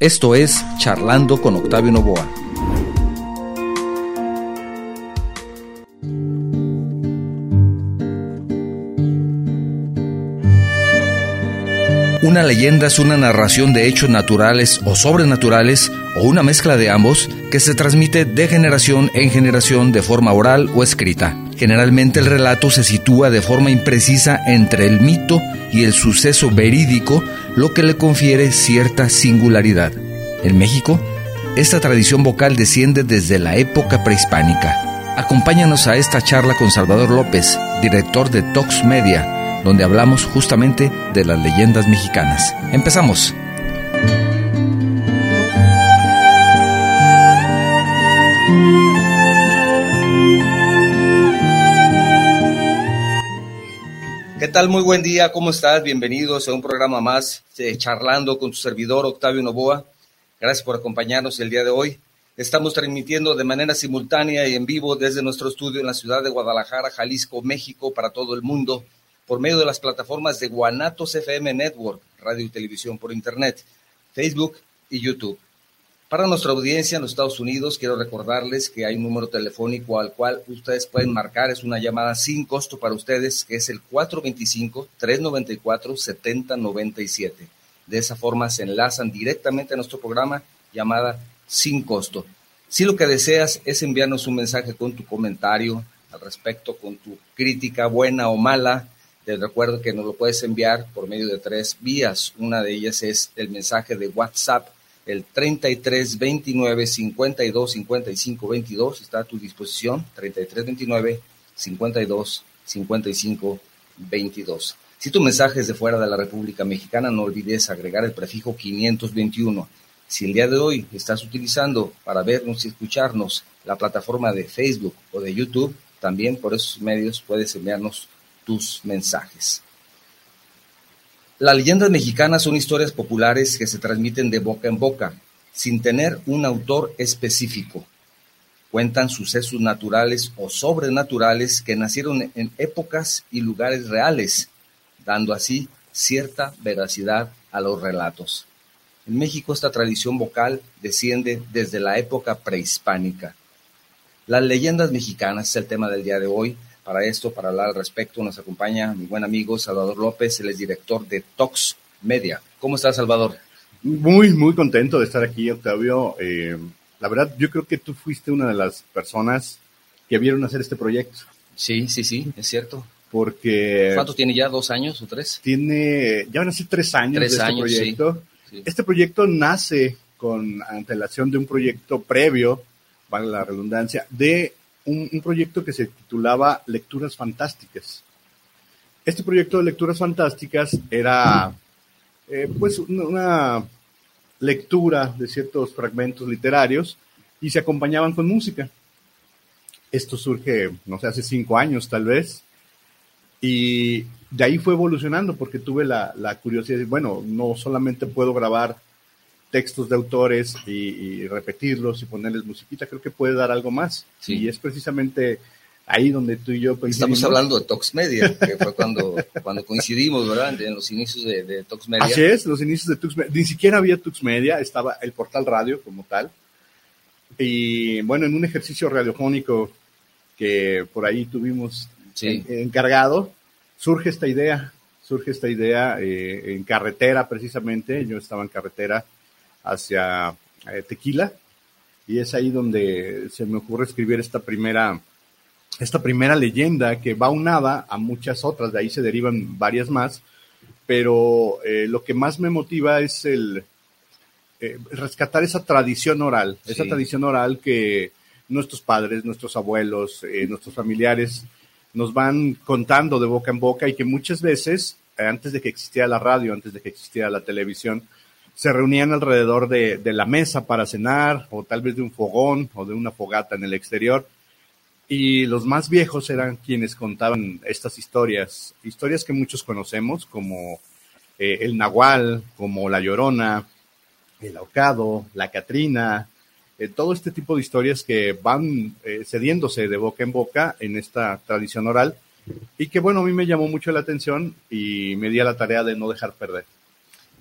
Esto es Charlando con Octavio Novoa. Una leyenda es una narración de hechos naturales o sobrenaturales o una mezcla de ambos que se transmite de generación en generación de forma oral o escrita. Generalmente el relato se sitúa de forma imprecisa entre el mito y el suceso verídico, lo que le confiere cierta singularidad. En México, esta tradición vocal desciende desde la época prehispánica. Acompáñanos a esta charla con Salvador López, director de Tox Media, donde hablamos justamente de las leyendas mexicanas. Empezamos. Tal? Muy buen día, ¿cómo estás? Bienvenidos a un programa más de Charlando con tu servidor Octavio Novoa. Gracias por acompañarnos el día de hoy. Estamos transmitiendo de manera simultánea y en vivo desde nuestro estudio en la ciudad de Guadalajara, Jalisco, México, para todo el mundo, por medio de las plataformas de Guanatos FM Network, radio y televisión por Internet, Facebook y YouTube. Para nuestra audiencia en los Estados Unidos, quiero recordarles que hay un número telefónico al cual ustedes pueden marcar. Es una llamada sin costo para ustedes, que es el 425-394-7097. De esa forma se enlazan directamente a nuestro programa llamada sin costo. Si lo que deseas es enviarnos un mensaje con tu comentario al respecto, con tu crítica buena o mala, te recuerdo que nos lo puedes enviar por medio de tres vías. Una de ellas es el mensaje de WhatsApp el 33 29 52 55 22 está a tu disposición 33 29 52 55 22 si tu mensaje es de fuera de la República Mexicana no olvides agregar el prefijo 521 si el día de hoy estás utilizando para vernos y escucharnos la plataforma de Facebook o de YouTube también por esos medios puedes enviarnos tus mensajes las leyendas mexicanas son historias populares que se transmiten de boca en boca, sin tener un autor específico. Cuentan sucesos naturales o sobrenaturales que nacieron en épocas y lugares reales, dando así cierta veracidad a los relatos. En México esta tradición vocal desciende desde la época prehispánica. Las leyendas mexicanas es el tema del día de hoy para esto, para hablar al respecto, nos acompaña mi buen amigo Salvador López, él es director de Tox Media. ¿Cómo estás, Salvador? Muy, muy contento de estar aquí, Octavio. Eh, la verdad, yo creo que tú fuiste una de las personas que vieron hacer este proyecto. Sí, sí, sí, es cierto. Porque... ¿Cuánto tiene ya? ¿Dos años o tres? Tiene, ya van a ser tres años tres de este años, proyecto. Sí, sí. Este proyecto nace con antelación de un proyecto previo, vale la redundancia, de un, proyecto que se titulaba Lecturas Fantásticas. Este proyecto de Lecturas Fantásticas era eh, pues una, una, lectura de ciertos fragmentos literarios y se acompañaban con música. Esto surge, no sé, hace cinco años tal vez, y de ahí fue evolucionando porque tuve la, la curiosidad de, bueno, no solamente puedo grabar textos de autores y, y, repetirlos y ponerles musiquita, creo que puede dar algo más. Sí. Y es precisamente ahí donde tú y yo Estamos hablando de Tox Media, que fue cuando, cuando coincidimos, ¿verdad? En los inicios de, de Tox Media. Así es, los inicios de Tux Media. Ni siquiera había Tux Media, estaba el portal radio como tal. Y bueno, en un ejercicio radiofónico que por ahí tuvimos sí. en, encargado, surge esta idea, surge esta idea eh, en carretera precisamente, yo estaba en carretera hacia eh, Tequila. Y es ahí donde se me ocurre escribir esta primera esta primera leyenda que va unada a muchas otras, de ahí se derivan varias más, pero eh, lo que más me motiva es el eh, rescatar esa tradición oral, sí. esa tradición oral que nuestros padres, nuestros abuelos, eh, nuestros familiares nos van contando de boca en boca y que muchas veces, antes de que existiera la radio, antes de que existiera la televisión, se reunían alrededor de, de, la mesa para cenar o tal vez de un fogón o de una fogata en el exterior. Y los más viejos eran quienes contaban estas historias, historias que muchos conocemos como eh, el Nahual, como la Llorona, el Ahorcado, la Catrina, eh, todo este tipo de historias que van eh, cediéndose de boca en boca en esta tradición oral y que bueno, a mí me llamó mucho la atención y me di a la tarea de no dejar perder.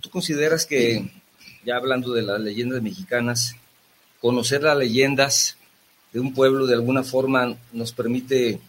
¿Tú consideras que ya hablando de las leyendas mexicanas, conocer las leyendas de un pueblo de alguna forma nos permite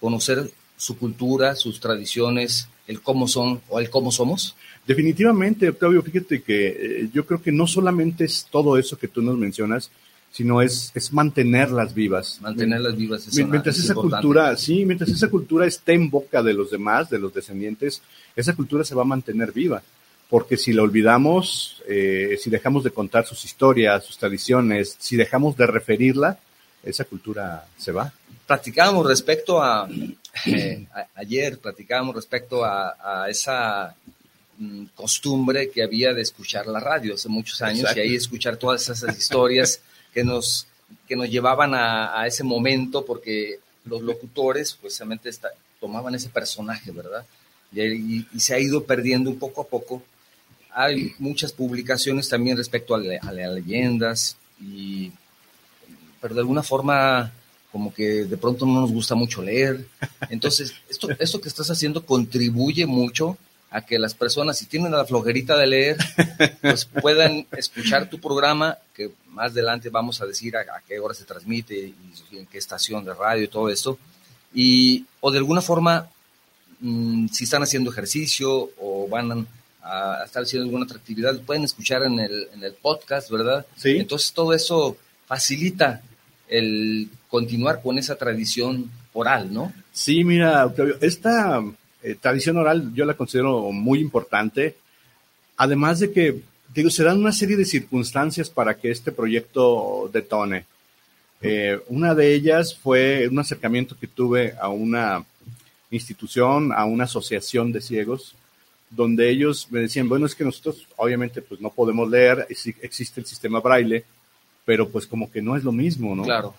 conocer su cultura, sus tradiciones, el cómo son o el cómo somos? Definitivamente, Octavio, fíjate que eh, yo creo que no solamente es todo eso que tú nos mencionas, sino es, es mantenerlas vivas. Mantenerlas vivas. Es mientras esa cultura, sí, mientras esa cultura esté en boca de los demás, de los descendientes, esa cultura se va a mantener viva. Porque si la olvidamos, eh, si dejamos de contar sus historias, sus tradiciones, si dejamos de referirla, esa cultura se va. Platicábamos respecto a, eh, ayer platicábamos respecto a, esa mm, costumbre que había de escuchar la radio hace muchos años y ahí escuchar todas esas historias que nos, que nos llevaban a, ese momento porque los locutores pues tomaban ese personaje, ¿verdad? Y, se ha ido perdiendo un poco a poco. Hay muchas publicaciones también respecto a, a las leyendas, y, pero de alguna forma como que de pronto no nos gusta mucho leer. Entonces, esto, esto que estás haciendo contribuye mucho a que las personas, si tienen la flojerita de leer, pues puedan escuchar tu programa, que más adelante vamos a decir a, qué hora se transmite y en qué estación de radio y todo esto. Y, o de alguna forma, mm, si están haciendo ejercicio o van a, estar haciendo alguna otra actividad, pueden escuchar en el, en el podcast, ¿verdad? Sí. Entonces todo eso facilita el continuar con esa tradición oral, ¿no? Sí, mira, Octavio, esta eh, tradición oral yo la considero muy importante, además de que, digo, se dan una serie de circunstancias para que este proyecto detone. Eh, una de ellas fue un acercamiento que tuve a una institución, a una asociación de ciegos, donde ellos me decían, bueno, es que nosotros obviamente pues no podemos leer, existe el sistema braille, pero pues como que no es lo mismo, ¿no? Claro.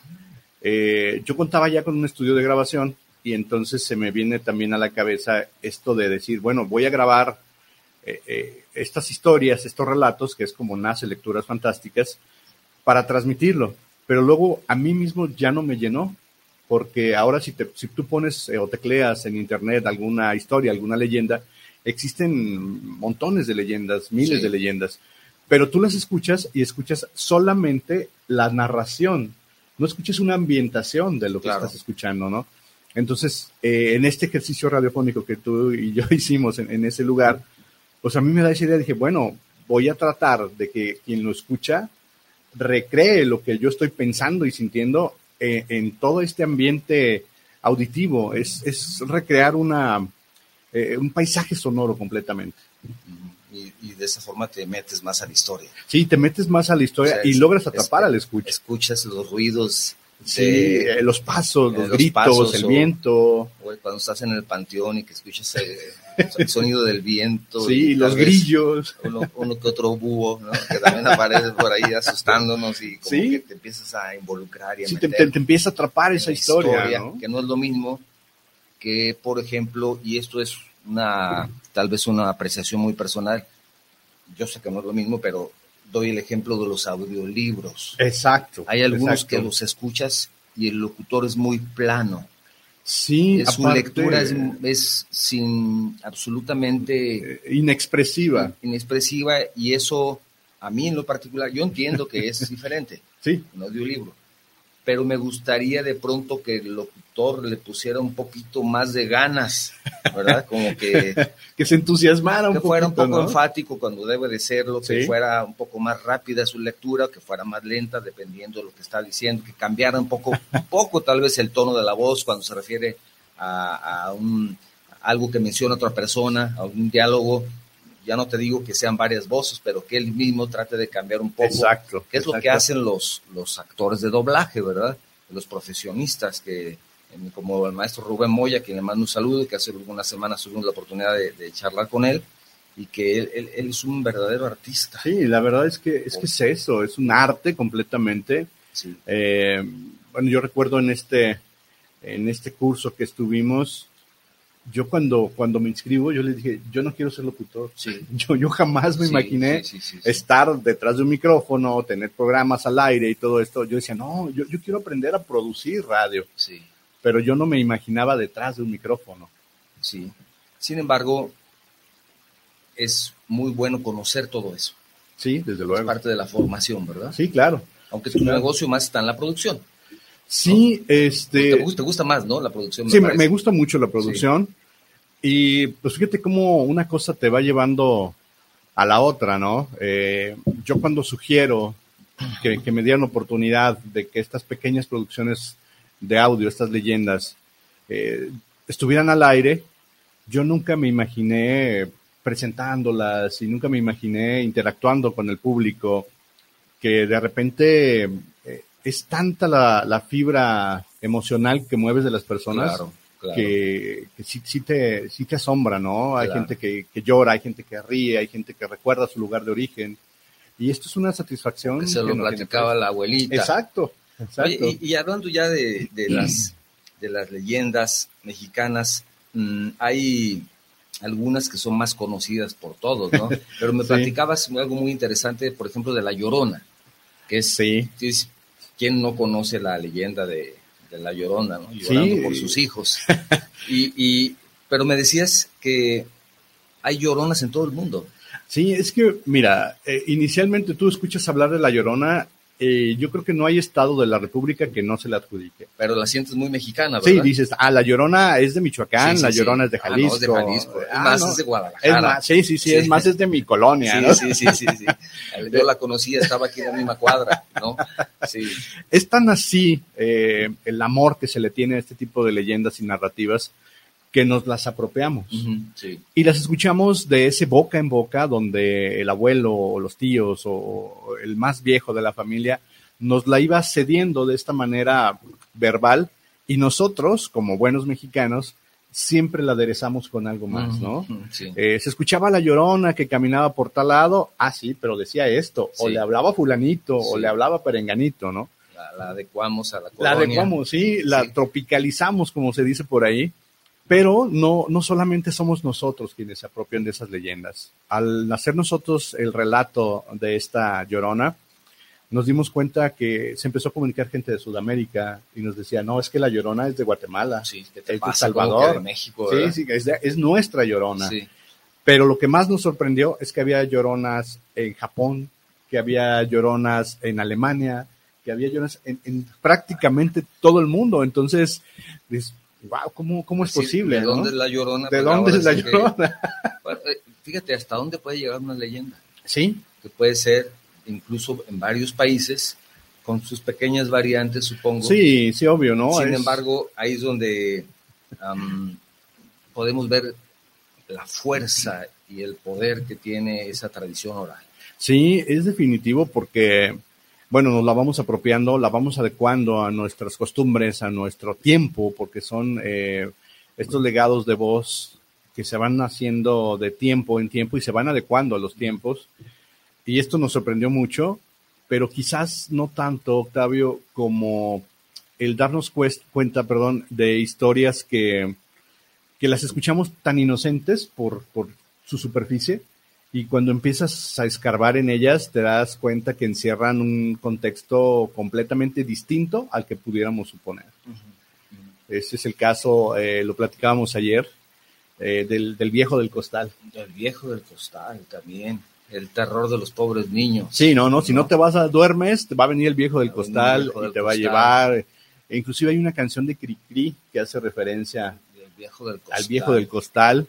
Eh, yo contaba ya con un estudio de grabación y entonces se me viene también a la cabeza esto de decir, bueno, voy a grabar eh, eh, estas historias, estos relatos, que es como nace Lecturas Fantásticas, para transmitirlo. Pero luego a mí mismo ya no me llenó, porque ahora si, te, si tú pones o tecleas en internet alguna historia, alguna leyenda, existen montones de leyendas, miles de leyendas pero tú las escuchas y escuchas solamente la narración, no escuchas una ambientación de lo que estás escuchando, ¿no? Entonces, eh, en este ejercicio radiofónico que tú y yo hicimos en, ese lugar, pues a mí me da esa idea, dije, bueno, voy a tratar de que quien lo escucha recree lo que yo estoy pensando y sintiendo eh, en todo este ambiente auditivo, es, es recrear una, eh, un paisaje sonoro completamente y, de esa forma te metes más a la historia. Sí, te metes más a la historia y logras atrapar al escucha. Escuchas los ruidos. Sí, eh, los pasos, los, gritos, el viento. cuando estás en el panteón y que escuchas el, sonido del viento. Sí, los grillos. Uno, que otro búho, que también aparece por ahí asustándonos y como que te empiezas a involucrar y a sí, te, te, empieza a atrapar esa historia, que no es lo mismo que, por ejemplo, y esto es una, tal vez una apreciación muy personal. Yo sé que no es lo mismo, pero doy el ejemplo de los audiolibros. Exacto. Hay algunos que los escuchas y el locutor es muy plano. Sí, su lectura es, sin absolutamente eh, inexpresiva. Inexpresiva y eso a mí en lo particular yo entiendo que es diferente. sí. Un audiolibro pero me gustaría de pronto que el locutor le pusiera un poquito más de ganas, ¿verdad? Como que... que se entusiasmara un Que fuera un poco enfático cuando debe de serlo, que fuera un poco más rápida su lectura, que fuera más lenta dependiendo de lo que está diciendo, que cambiara un poco, un poco tal vez el tono de la voz cuando se refiere a, un, algo que menciona otra persona, a un diálogo, ya no te digo que sean varias voces, pero que él mismo trate de cambiar un poco. Exacto. Que es lo que hacen los, los actores de doblaje, ¿verdad? Los profesionistas, que como el maestro Rubén Moya, quien le mando un saludo, que hace algunas semanas tuvimos la oportunidad de, charlar con él, y que él, es un verdadero artista. Sí, la verdad es que es, que es eso, es un arte completamente. Sí. Eh, bueno, yo recuerdo en este, en este curso que estuvimos, yo cuando, cuando me inscribo, yo le dije, yo no quiero ser locutor. Yo, yo jamás me imaginé estar detrás de un micrófono, tener programas al aire y todo esto. Yo decía, no, yo, yo quiero aprender a producir radio. Sí. Pero yo no me imaginaba detrás de un micrófono. Sí. Sin embargo, es muy bueno conocer todo eso. Sí, desde luego. Es parte de la formación, ¿verdad? Sí, claro. Aunque tu negocio más está en la producción. Sí, este... Te gusta, más, ¿no? La producción. sí, me, gusta mucho la producción. Y pues fíjate cómo una cosa te va llevando a la otra, ¿no? Eh, yo cuando sugiero que, me dieran oportunidad de que estas pequeñas producciones de audio, estas leyendas, eh, estuvieran al aire, yo nunca me imaginé presentándolas y nunca me imaginé interactuando con el público, que de repente eh, es tanta la, fibra emocional que mueves de las personas que, sí, te, sí te asombra, ¿no? Hay gente que, llora, hay gente que ríe, hay gente que recuerda su lugar de origen. Y esto es una satisfacción. Que se lo platicaba la abuelita. Exacto. Y, hablando ya de, las, de las leyendas mexicanas, mm, hay algunas que son más conocidas por todos, ¿no? Pero me platicabas algo muy interesante, por ejemplo, de La Llorona, que es, sí. ¿quién no conoce la leyenda de, La Llorona, ¿no? Llorando por sus hijos. y, y, pero me decías que hay lloronas en todo el mundo. Sí, es que, mira, eh, inicialmente tú escuchas hablar de La Llorona eh, yo creo que no hay estado de la República que no se le adjudique. Pero la sientes muy mexicana, ¿verdad? Sí, dices, ah, la Llorona es de Michoacán, la Llorona es de Jalisco. Ah, es de Jalisco. Ah, más es de Guadalajara. sí, sí, sí, es más es de mi colonia, ¿no? Sí, sí, sí, sí. Yo la conocía, estaba aquí en la misma cuadra, ¿no? Sí. Es tan así eh, el amor que se le tiene a este tipo de leyendas y narrativas que nos las apropiamos. Y las escuchamos de ese boca en boca donde el abuelo o los tíos o el más viejo de la familia nos la iba cediendo de esta manera verbal y nosotros, como buenos mexicanos, siempre la aderezamos con algo más, ¿no? Eh, se escuchaba la llorona que caminaba por tal lado, ah, sí, pero decía esto, o le hablaba fulanito, o le hablaba perenganito, ¿no? La, adecuamos a la colonia. La adecuamos, sí, la tropicalizamos, como se dice por ahí, pero no, no solamente somos nosotros quienes se apropian de esas leyendas. Al hacer nosotros el relato de esta llorona, nos dimos cuenta que se empezó a comunicar gente de Sudamérica y nos decía, no, es que la llorona es de Guatemala, es de Salvador, de México. Sí, sí, es, nuestra llorona. Pero lo que más nos sorprendió es que había lloronas en Japón, que había lloronas en Alemania, que había lloronas en, en prácticamente todo el mundo. Entonces, wow, ¿cómo, cómo es posible? ¿De dónde es la llorona? ¿De dónde es la llorona? Eh, fíjate, ¿hasta dónde puede llegar una leyenda? Sí. Que puede ser incluso en varios países, con sus pequeñas variantes, supongo. Sí, sí, obvio, ¿no? Sin embargo, ahí es donde podemos ver la fuerza y el poder que tiene esa tradición oral. Sí, es definitivo porque bueno, nos la vamos apropiando, la vamos adecuando a nuestras costumbres, a nuestro tiempo, porque son eh, estos legados de voz que se van haciendo de tiempo en tiempo y se van adecuando a los tiempos. Y esto nos sorprendió mucho, pero quizás no tanto, Octavio, como el darnos cuenta, perdón, de historias que, que las escuchamos tan inocentes por, por su superficie, y cuando empiezas a escarbar en ellas te das cuenta que encierran un contexto completamente distinto al que pudiéramos suponer. Ese es el caso, eh, lo platicábamos ayer, eh, del, viejo del costal. El viejo del costal también, el terror de los pobres niños. Sí, no, no, si no te vas a duermes, te va a venir el viejo del costal y te va a llevar. E inclusive hay una canción de Cricri que hace referencia al viejo del costal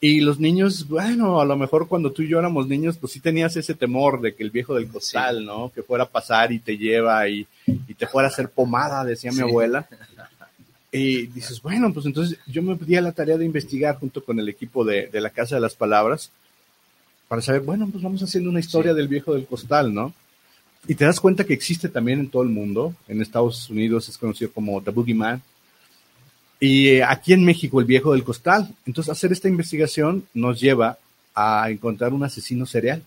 y los niños, bueno, a lo mejor cuando tú y yo éramos niños, pues sí tenías ese temor de que el viejo del costal, ¿no? Que fuera a pasar y te lleva y, te fuera a hacer pomada, decía mi abuela. Y dices, bueno, pues entonces yo me pedí a la tarea de investigar junto con el equipo de, la Casa de las Palabras para saber, bueno, pues vamos haciendo una historia del viejo del costal, ¿no? Y te das cuenta que existe también en todo el mundo. En Estados Unidos es conocido como The Boogeyman y eh, aquí en México, el viejo del costal. Entonces, hacer esta investigación nos lleva a encontrar un asesino serial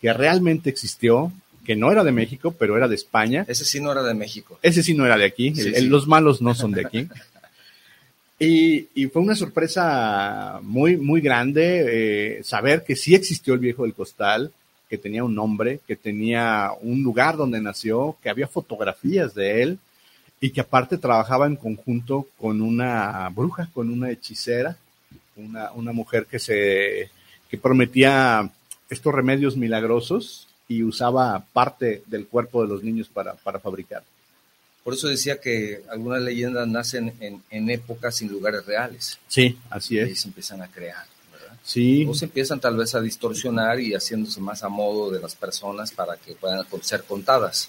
que realmente existió, que no era de México, pero era de España. Ese sí no era de México. Ese sí no era de aquí. Los malos no son de aquí. y, y, fue una sorpresa muy, muy grande eh, saber que sí existió el viejo del costal, que tenía un nombre, que tenía un lugar donde nació, que había fotografías de él y que aparte trabajaba en conjunto con una bruja, con una hechicera, una, una mujer que se que prometía estos remedios milagrosos y usaba parte del cuerpo de los niños para, para fabricar. Por eso decía que algunas leyendas nacen en, en épocas sin lugares reales. Sí, así es. Y se empiezan a crear. ¿verdad? Sí. O se empiezan tal vez a distorsionar y haciéndose más a modo de las personas para que puedan ser contadas.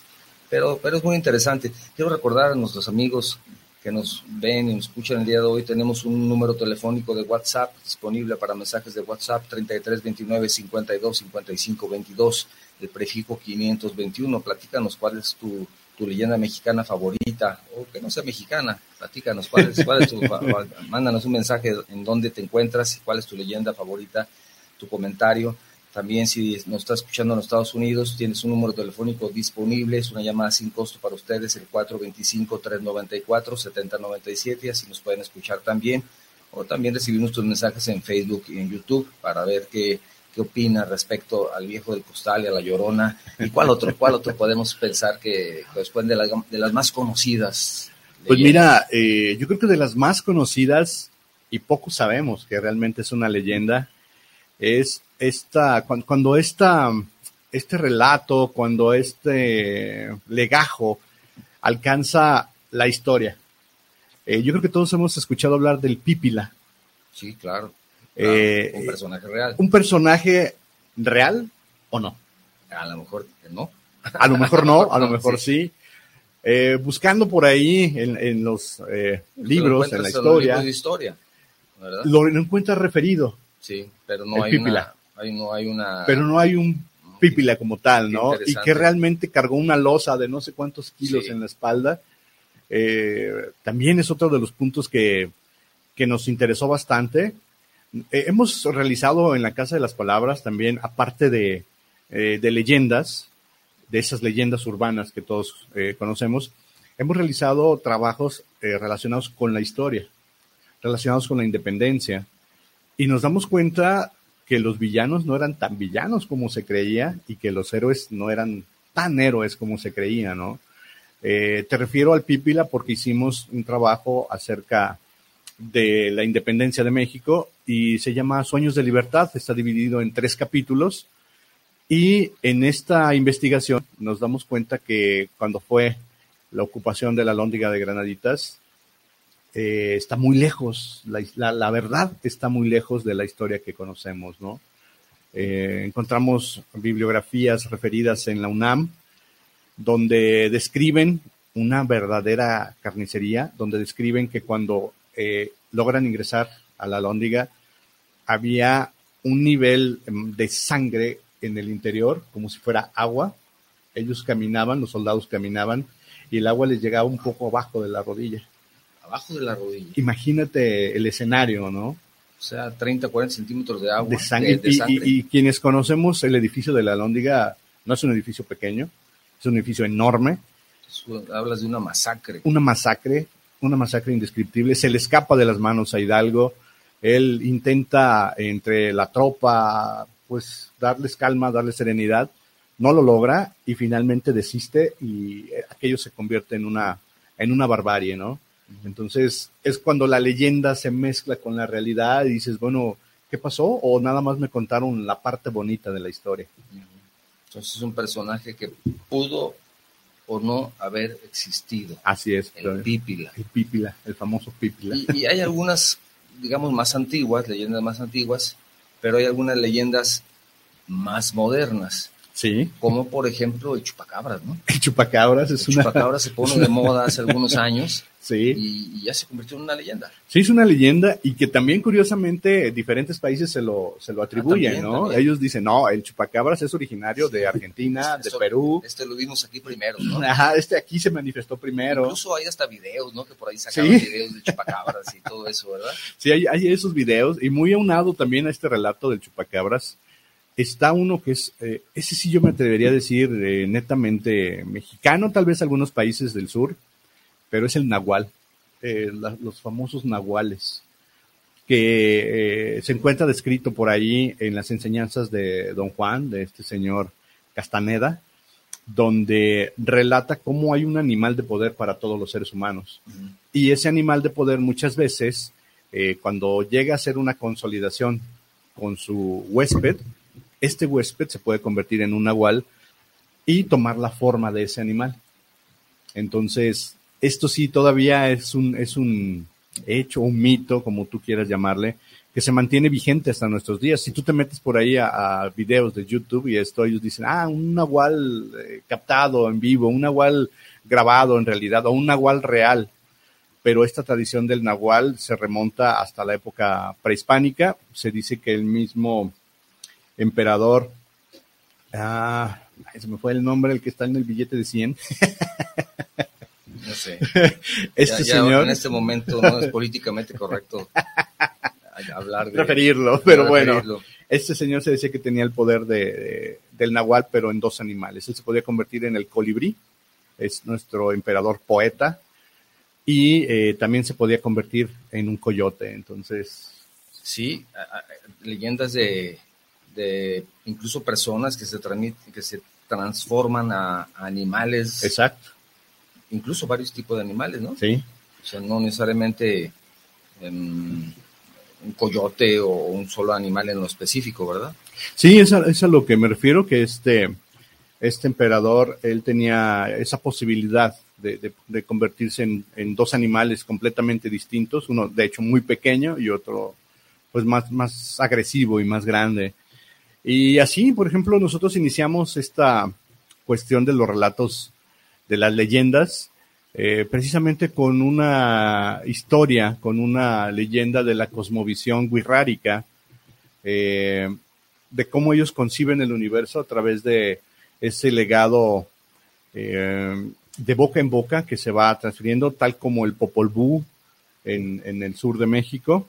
Pero, pero es muy interesante. Quiero recordar a nuestros amigos que nos ven y nos escuchan el día de hoy, tenemos un número telefónico de WhatsApp disponible para mensajes de WhatsApp 33 29 52 55 22, el prefijo 521. Platícanos cuál es tu, tu leyenda mexicana favorita, o que no sea mexicana, platícanos cuál es, cuál es tu, mándanos un mensaje en dónde te encuentras y cuál es tu leyenda favorita, tu comentario. También si nos está escuchando en los Estados Unidos, tienes un número telefónico disponible, es una llamada sin costo para ustedes, el 425-394-7097, y así nos pueden escuchar también. O también recibir nuestros mensajes en Facebook y en YouTube para ver qué, qué opina respecto al viejo del costal y a la llorona. ¿Y cuál otro, cuál otro podemos pensar que corresponde de, la, de las más conocidas? Pues mira, eh, yo creo que de las más conocidas, y poco sabemos que realmente es una leyenda, es esta, cuando, cuando esta, este relato, cuando este legajo alcanza la historia. Eh, yo creo que todos hemos escuchado hablar del Pípila. Sí, claro. claro Eh, un personaje real. ¿Un personaje real o no? A lo mejor no. A lo mejor no, a lo mejor sí. Eh, buscando por ahí en, en los eh, libros, en la los historia, libros de historia, ¿verdad? lo, lo encuentras referido, Sí, pero El no hay, Pípila. una, hay, no hay una... pero no hay un pípila como tal, ¿no? Y que realmente cargó una losa de no sé cuántos kilos Sí. en la espalda. Eh, también es otro de los puntos que, que nos interesó bastante. Eh, hemos realizado en la Casa de las Palabras también, aparte de, eh, de leyendas, de esas leyendas urbanas que todos eh, conocemos, hemos realizado trabajos eh, relacionados con la historia, relacionados con la independencia, y nos damos cuenta que los villanos no eran tan villanos como se creía y que los héroes no eran tan héroes como se creía, ¿no? Eh, te refiero al Pípila porque hicimos un trabajo acerca de la independencia de México y se llama Sueños de Libertad, está dividido en tres capítulos y en esta investigación nos damos cuenta que cuando fue la ocupación de la Lóndiga de Granaditas, eh, está muy lejos, la, la, verdad está muy lejos de la historia que conocemos, ¿no? Eh, encontramos bibliografías referidas en la UNAM donde describen una verdadera carnicería, donde describen que cuando eh, logran ingresar a la lóndiga había un nivel em, de sangre en el interior, como si fuera agua. Ellos caminaban, los soldados caminaban, y el agua les llegaba un poco abajo de la rodilla. Abajo de la rodilla. Imagínate el escenario, ¿no? O sea, 30, 40 centímetros de agua. De sangre. de- de Y- sangre. Y, y quienes conocemos el edificio de la Lóndiga, no es un edificio pequeño, es un edificio enorme, Hablas de una masacre. una masacre, una masacre indescriptible. Se le escapa de las manos a Hidalgo. Él intenta entre la tropa, pues darles calma, darles serenidad. No lo logra y finalmente desiste y eh, aquello se convierte en una, en una barbarie, ¿no? Entonces es cuando la leyenda se mezcla con la realidad y dices, bueno, ¿qué pasó? O nada más me contaron la parte bonita de la historia. Entonces es un personaje que pudo o no haber existido. Así es. El Pípila. El Pípila, el famoso Pípila. Y, y hay algunas, digamos, más antiguas, leyendas más antiguas, pero hay algunas leyendas más modernas, Sí. como por ejemplo el chupacabras, ¿no? El chupacabras es El una. chupacabras se pone de moda hace algunos años Sí. y, y ya se convirtió en una leyenda. Sí, es una leyenda y que también curiosamente diferentes países se lo, se lo atribuyen, también, ¿no? también. Ellos dicen, no, el chupacabras es originario de Argentina, de Perú. Este lo vimos aquí primero, ¿no? Ajá, este aquí se manifestó primero. Incluso hay hasta videos, ¿no? Que por ahí sacaron Sí. videos de chupacabras y todo eso, ¿verdad? Sí, hay, hay esos videos y muy aunado también a este relato del chupacabras. Está uno que es, eh, ese sí yo me atrevería a decir eh, netamente mexicano, tal vez algunos países del sur, pero es el nahual, eh, la- los famosos nahuales, que se encuentra descrito por ahí en las enseñanzas de Don Juan, de este señor Castaneda, donde relata cómo hay un animal de poder para todos los seres humanos. Y ese animal de poder muchas veces, cuando llega a ser una consolidación con su huésped, este huésped se puede convertir en un nahual y tomar la forma de ese animal. Entonces, esto sí todavía es un, es un hecho, un mito, como tú quieras llamarle, que se mantiene vigente hasta nuestros días. Si tú te metes por ahí a, videos de YouTube y esto, ellos dicen, ah, un nahual eh, captado en vivo, un nahual grabado en realidad, o un nahual real. Pero esta tradición del nahual se remonta hasta la época prehispánica. Se dice que el mismo emperador, ah, se me fue el nombre, el que está en el billete de 100. No sé. Este señor. en este momento no es políticamente correcto hablar de. Referirlo, pero bueno. Este señor se decía que tenía el poder de, del nahual, pero en dos animales. Él se podía convertir en el colibrí, es nuestro emperador poeta, y eh, también se podía convertir en un coyote. Entonces. Sí, leyendas de, de incluso personas que se transmiten, que se transforman a, animales. Exacto. Incluso varios tipos de animales, ¿no? Sí. O sea, no necesariamente em, un coyote o un solo animal en lo específico, ¿verdad? Sí, es a, es a lo que me refiero, que este, este emperador, él tenía esa posibilidad de, de, convertirse en, en, dos animales completamente distintos, uno de hecho muy pequeño y otro pues más, más agresivo y más grande. Y así, por ejemplo, nosotros iniciamos esta cuestión de los relatos de las leyendas, eh, precisamente con una historia, con una leyenda de la cosmovisión wixárika, eh, de cómo ellos conciben el universo a través de ese legado eh, de boca en boca que se va transfiriendo, tal como el Popol Vuh en, en el sur de México.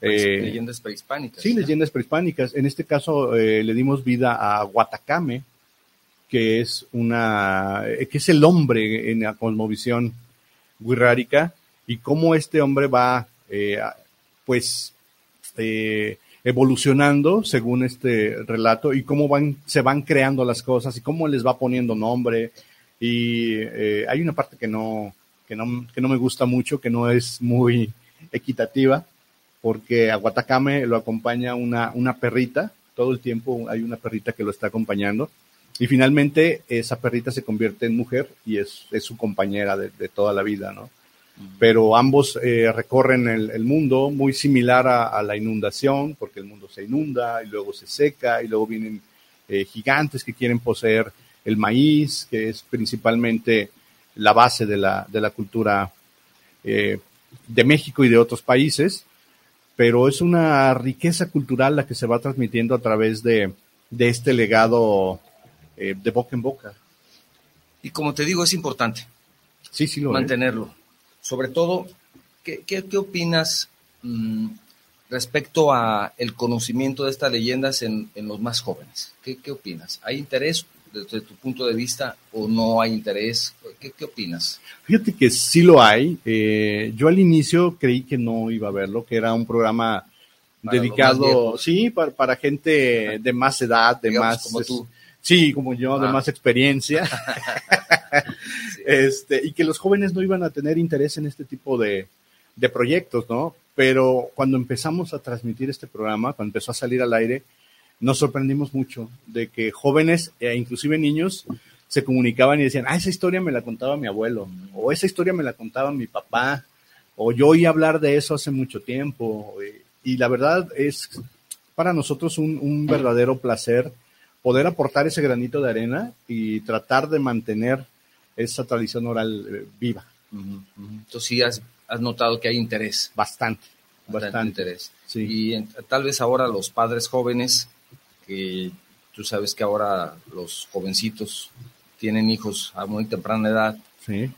Eh, leyendas prehispánicas. Sí, leyendas prehispánicas. En este caso eh, le dimos vida a Guatacame, que es una, eh, que es el hombre en la cosmovisión wixárika y cómo este hombre va, pues, evolucionando según este relato y cómo van, se van creando las cosas y cómo les va poniendo nombre. Y hay una parte que no, que no, que no me gusta mucho, que no es muy equitativa, porque a Guatacame lo acompaña una, una perrita, todo el tiempo hay una perrita que lo está acompañando, y finalmente esa perrita se convierte en mujer y es, es su compañera de, toda la vida, ¿no? Pero ambos eh, recorren el, mundo muy similar a, la inundación, porque el mundo se inunda y luego se seca y luego vienen eh, gigantes que quieren poseer el maíz, que es principalmente la base de la, de la cultura eh, de México y de otros países pero es una riqueza cultural la que se va transmitiendo a través de, este legado eh, de boca en boca. Y como te digo, es importante sí, sí lo mantenerlo. Sobre todo, ¿qué, qué, opinas mm, respecto a el conocimiento de estas leyendas en, en los más jóvenes? ¿Qué, ¿Qué, opinas? ¿Hay interés desde tu punto de vista o no hay interés? ¿Qué, qué opinas? Fíjate que sí lo hay. Eh, yo al inicio creí que no iba a verlo, que era un programa dedicado, sí, para, para, gente de más edad, de más... Como tú. Sí, como yo, de ah. más experiencia. este, y que los jóvenes no iban a tener interés en este tipo de, de proyectos, ¿no? Pero cuando empezamos a transmitir este programa, cuando empezó a salir al aire, nos sorprendimos mucho de que jóvenes e inclusive niños se comunicaban y decían, ah, esa historia me la contaba mi abuelo, o esa historia me la contaba mi papá, o yo oí hablar de eso hace mucho tiempo. Y la verdad es para nosotros un, verdadero placer poder aportar ese granito de arena y tratar de mantener esa tradición oral eh, viva. Entonces sí has, notado que hay interés. Bastante, bastante, interés. Y tal vez ahora los padres jóvenes que tú sabes que ahora los jovencitos tienen hijos a muy temprana edad. Sí.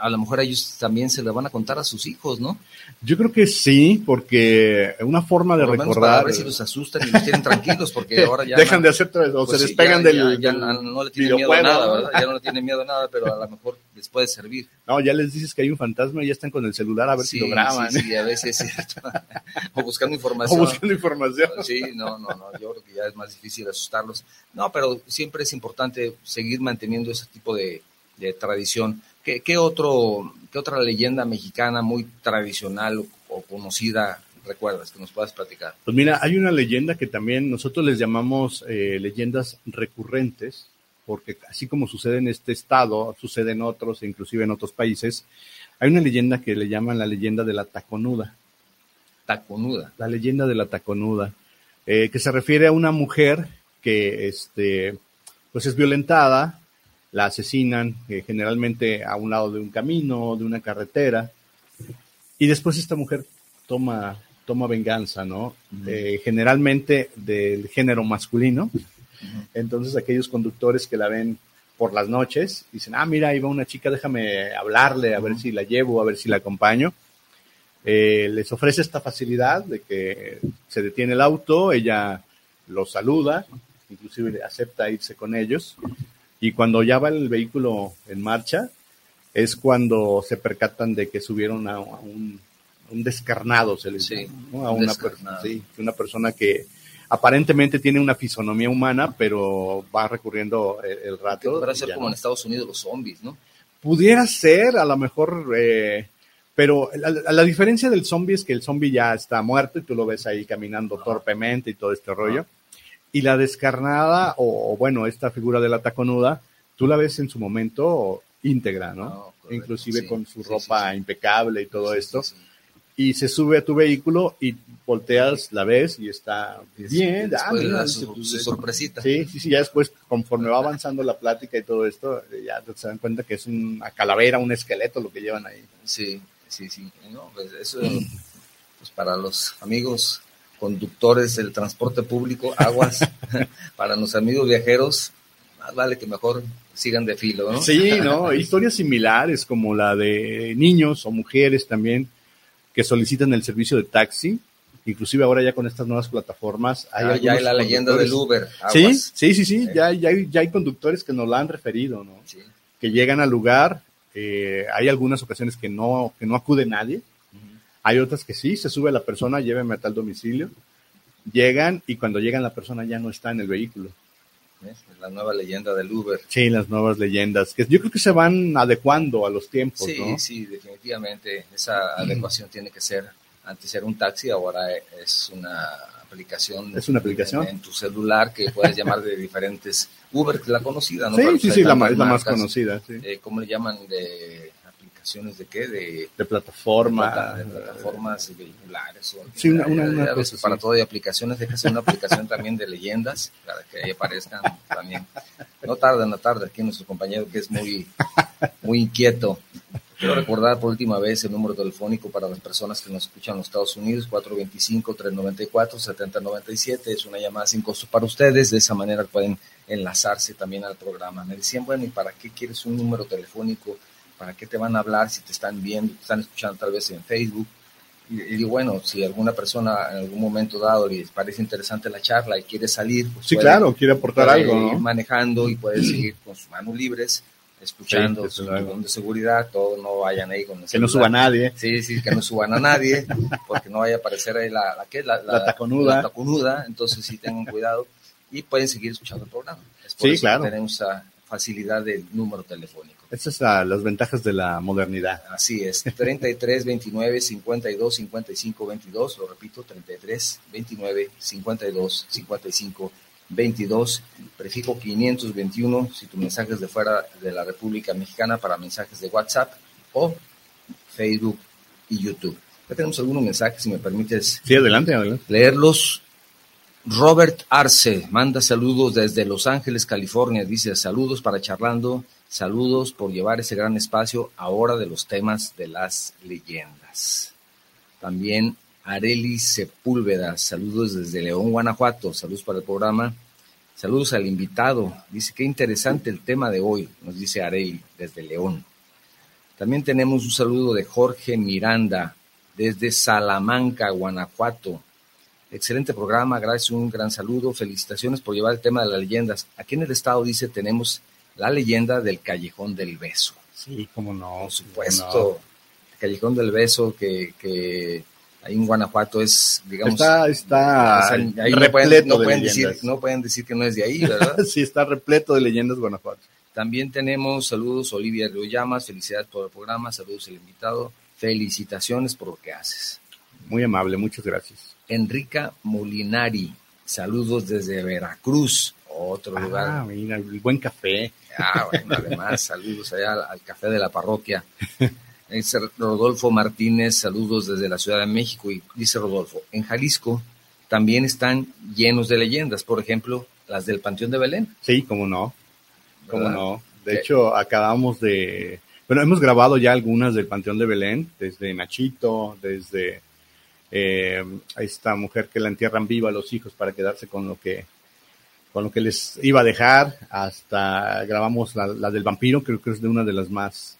A lo mejor ellos también se le van a contar a sus hijos, ¿no? Yo creo que sí, porque una forma de recordar. Para ver si los asustan y los tienen tranquilos, porque ahora ya. Dejan de hacer o se pues despegan del. Ya, no le tienen miedo a nada, ¿verdad? Ya no le tienen miedo a nada, pero a lo mejor les puede servir. No, ya les dices que hay un fantasma y ya están con el celular a ver si lo graban. Sí, sí, a veces es cierto. o buscando información. O buscando información. Sí, no, no, no. Yo creo que ya es más difícil asustarlos. No, pero siempre es importante seguir manteniendo ese tipo de, de tradición. ¿Qué, qué, otro, ¿Qué otra leyenda mexicana muy tradicional o conocida recuerdas, que nos puedas platicar. Pues mira, hay una leyenda que también nosotros les llamamos eh, leyendas recurrentes, porque así como sucede en este estado, sucede en otros, e inclusive en otros países, hay una leyenda que le llaman la leyenda de la taconuda. Taconuda. La leyenda de la taconuda, eh, que se refiere a una mujer que este, pues es violentada, la asesinan eh, generalmente a un lado de un camino, de una carretera, y después esta mujer toma, toma venganza, ¿no? Eh, generalmente del género masculino. Entonces aquellos conductores que la ven por las noches dicen, ah, mira, ahí va una chica, déjame hablarle, a ver si la llevo, a ver si la acompaño. Eh, les ofrece esta facilidad de que se detiene el auto, ella los saluda, inclusive acepta irse con ellos, y cuando ya va el vehículo en marcha, es cuando se percatan de que subieron a, un, descarnado, se les sí, a una, sí, una persona que aparentemente tiene una fisonomía humana, pero va recurriendo el, rato. Podrá ser como en Estados Unidos los zombies, ¿no? Pudiera ser, a lo mejor, eh, pero la, la, diferencia del zombie es que el zombie ya está muerto y tú lo ves ahí caminando torpemente y todo este rollo. Y la descarnada, o, bueno, esta figura de la taconuda, tú la ves en su momento íntegra, ¿no? Inclusive con su ropa impecable y todo esto. Y se sube a tu vehículo y volteas, la ves y está bien. Ah, su, sorpresita. Sí, sí, sí, ya después, conforme va avanzando la plática y todo esto, ya te dan cuenta que es una calavera, un esqueleto lo que llevan ahí. Sí, sí, sí. Pues eso, pues para los amigos conductores del transporte público, aguas, para los amigos viajeros, más vale que mejor sigan de filo, ¿no? Sí, ¿no? Historias similares como la de niños o mujeres también que solicitan el servicio de taxi. Inclusive ahora ya con estas nuevas plataformas hay ah, ya hay la leyenda del Uber. Sí, sí, sí, sí, Ya, ya, hay, ya hay conductores que nos la han referido, ¿no? Sí. Que llegan al lugar, eh, hay algunas ocasiones que no, que no acude nadie, hay otras que sí, se sube la persona, lléveme a tal domicilio, llegan y cuando llegan la persona ya no está en el vehículo. La nueva leyenda del Uber. Sí, las nuevas leyendas, que yo creo que se van adecuando a los tiempos, sí, ¿no? Sí, definitivamente. Esa adecuación tiene que ser, antes era un taxi, ahora es una aplicación. Es una aplicación. En, tu celular que puedes llamar de diferentes. Uber, la conocida, ¿no? Sí, sí, sí, la, es la más conocida. Sí. Eh, ¿Cómo le llaman? De de qué? De, de plataforma. De, plataformas vehiculares. sí, una, una, para todo hay aplicaciones, déjase una aplicación también de leyendas, para que ahí aparezcan también. No tarda, no tarda, aquí nuestro compañero que es muy, muy inquieto. Quiero recordar por última vez el número telefónico para las personas que nos escuchan en los Estados Unidos, 425-394-7097. Es una llamada sin costo para ustedes. De esa manera pueden enlazarse también al programa. Me decían, bueno, ¿y para qué quieres un número telefónico? ¿Para qué te van a hablar si te están viendo, te están escuchando tal vez en Facebook? Y, bueno, si alguna persona en algún momento dado les parece interesante la charla y quiere salir, pues sí, claro, quiere aportar algo, ¿no? manejando y puede seguir con sus manos libres, escuchando su de seguridad, todo, no vayan ahí con el Que no suba a nadie. Sí, sí, que no suban a nadie, porque no vaya a aparecer ahí la, la, ¿qué? la, la, taconuda. La taconuda, entonces sí tengan cuidado y pueden seguir escuchando el programa. sí, claro. tenemos esa facilidad del número telefónico. Esas son las ventajas de la modernidad. Así es, 33 29 52 55 22, lo repito, 33 29 52 55 22, prefijo 521 si tu mensaje es de fuera de la República Mexicana para mensajes de WhatsApp o Facebook y YouTube. Ya tenemos algunos mensajes, si me permites. Sí, adelante, adelante. Leerlos. Robert Arce manda saludos desde Los Ángeles, California. Dice saludos para charlando Saludos por llevar ese gran espacio ahora de los temas de las leyendas. También Areli Sepúlveda, saludos desde León, Guanajuato, saludos para el programa. Saludos al invitado, dice qué interesante el tema de hoy, nos dice Areli desde León. También tenemos un saludo de Jorge Miranda desde Salamanca, Guanajuato. Excelente programa, gracias, un gran saludo, felicitaciones por llevar el tema de las leyendas. Aquí en el estado dice tenemos la leyenda del Callejón del Beso. Sí, cómo no. Por supuesto. El Callejón del Beso que, que ahí en Guanajuato es, digamos... Está, está repleto no pueden, decir, no pueden decir que no es de ahí, ¿verdad? sí, está repleto de leyendas Guanajuato. También tenemos saludos Olivia Llamas, felicidades por el programa, saludos al invitado, felicitaciones por lo que haces. muy amable, muchas gracias. Enrica Molinari, saludos desde Veracruz, otro Ah, lugar. mira, el buen café. Ah, bueno, además, saludos allá al, al café de la parroquia. Dice Rodolfo Martínez, saludos desde la Ciudad de México. Y dice Rodolfo, en Jalisco también están llenos de leyendas, por ejemplo, las del Panteón de Belén. Sí, cómo no, cómo ¿verdad? no. De ¿Qué? hecho, acabamos de... Bueno, hemos grabado ya algunas del Panteón de Belén, desde Nachito, desde eh, esta mujer que la entierran viva a los hijos para quedarse con lo que con lo que les iba a dejar, hasta grabamos la, la del vampiro, creo que es de una de las más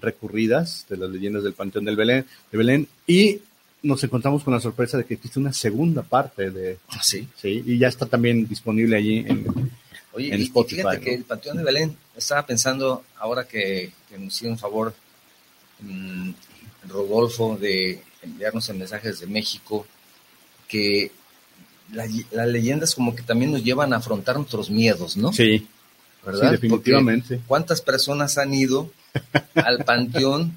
recurridas de las leyendas del Panteón del Belén, de Belén, y nos encontramos con la sorpresa de que existe una segunda parte de, Ah, sí. sí, y ya está también disponible allí en, Oye, En y- y Spotify, fíjate ¿no? que el Panteón de Belén, estaba pensando, ahora que, que nos hicieron favor mm, Rodolfo de enviarnos el mensaje desde México, que la- las leyendas como que también nos llevan a afrontar nuestros miedos, ¿no? Sí, ¿verdad? sí, definitivamente. Porque ¿Cuántas personas han ido al panteón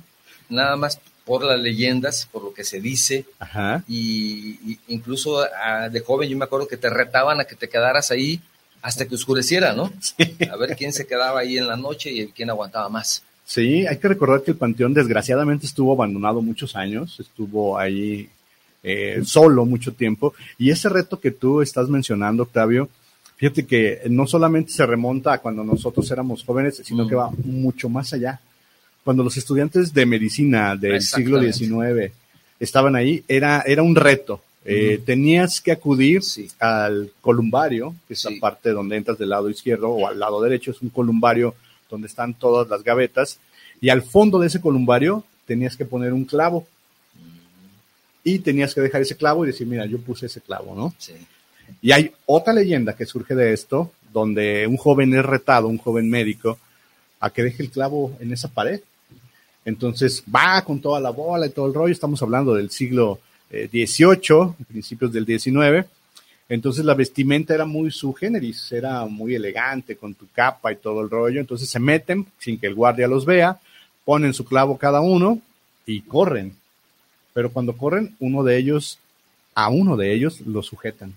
nada más por las leyendas, por lo que se dice, Ajá. y, y incluso de joven yo me acuerdo que te retaban a que te quedaras ahí hasta que oscureciera, ¿no? A ver quién se quedaba ahí en la noche y quién aguantaba más. Sí, hay que recordar que el panteón desgraciadamente estuvo abandonado muchos años, estuvo ahí eh, solo mucho tiempo. Y ese reto que tú estás mencionando, Octavio, fíjate que no solamente se remonta a cuando nosotros éramos jóvenes, sino que va mucho más allá. Cuando los estudiantes de medicina del siglo. XIX estaban ahí, era, era un reto. Eh, Tenías que acudir Sí. al columbario, que es Sí. la parte donde entras del lado izquierdo o al lado derecho, es un columbario donde están todas las gavetas, y al fondo de ese columbario tenías que poner un clavo. Y tenías que dejar ese clavo y decir, mira, yo puse ese clavo, ¿no? Sí. Y hay otra leyenda que surge de esto, donde un joven es retado, un joven médico, a que deje el clavo en esa pared. Entonces va con toda la bola y todo el rollo, estamos hablando del siglo eh, XVIII, principios del XIX. Entonces la vestimenta era muy su generis, era muy elegante, con tu capa y todo el rollo. Entonces se meten sin que el guardia los vea, ponen su clavo cada uno y corren. Pero cuando corren, uno de ellos, a uno de ellos lo sujetan.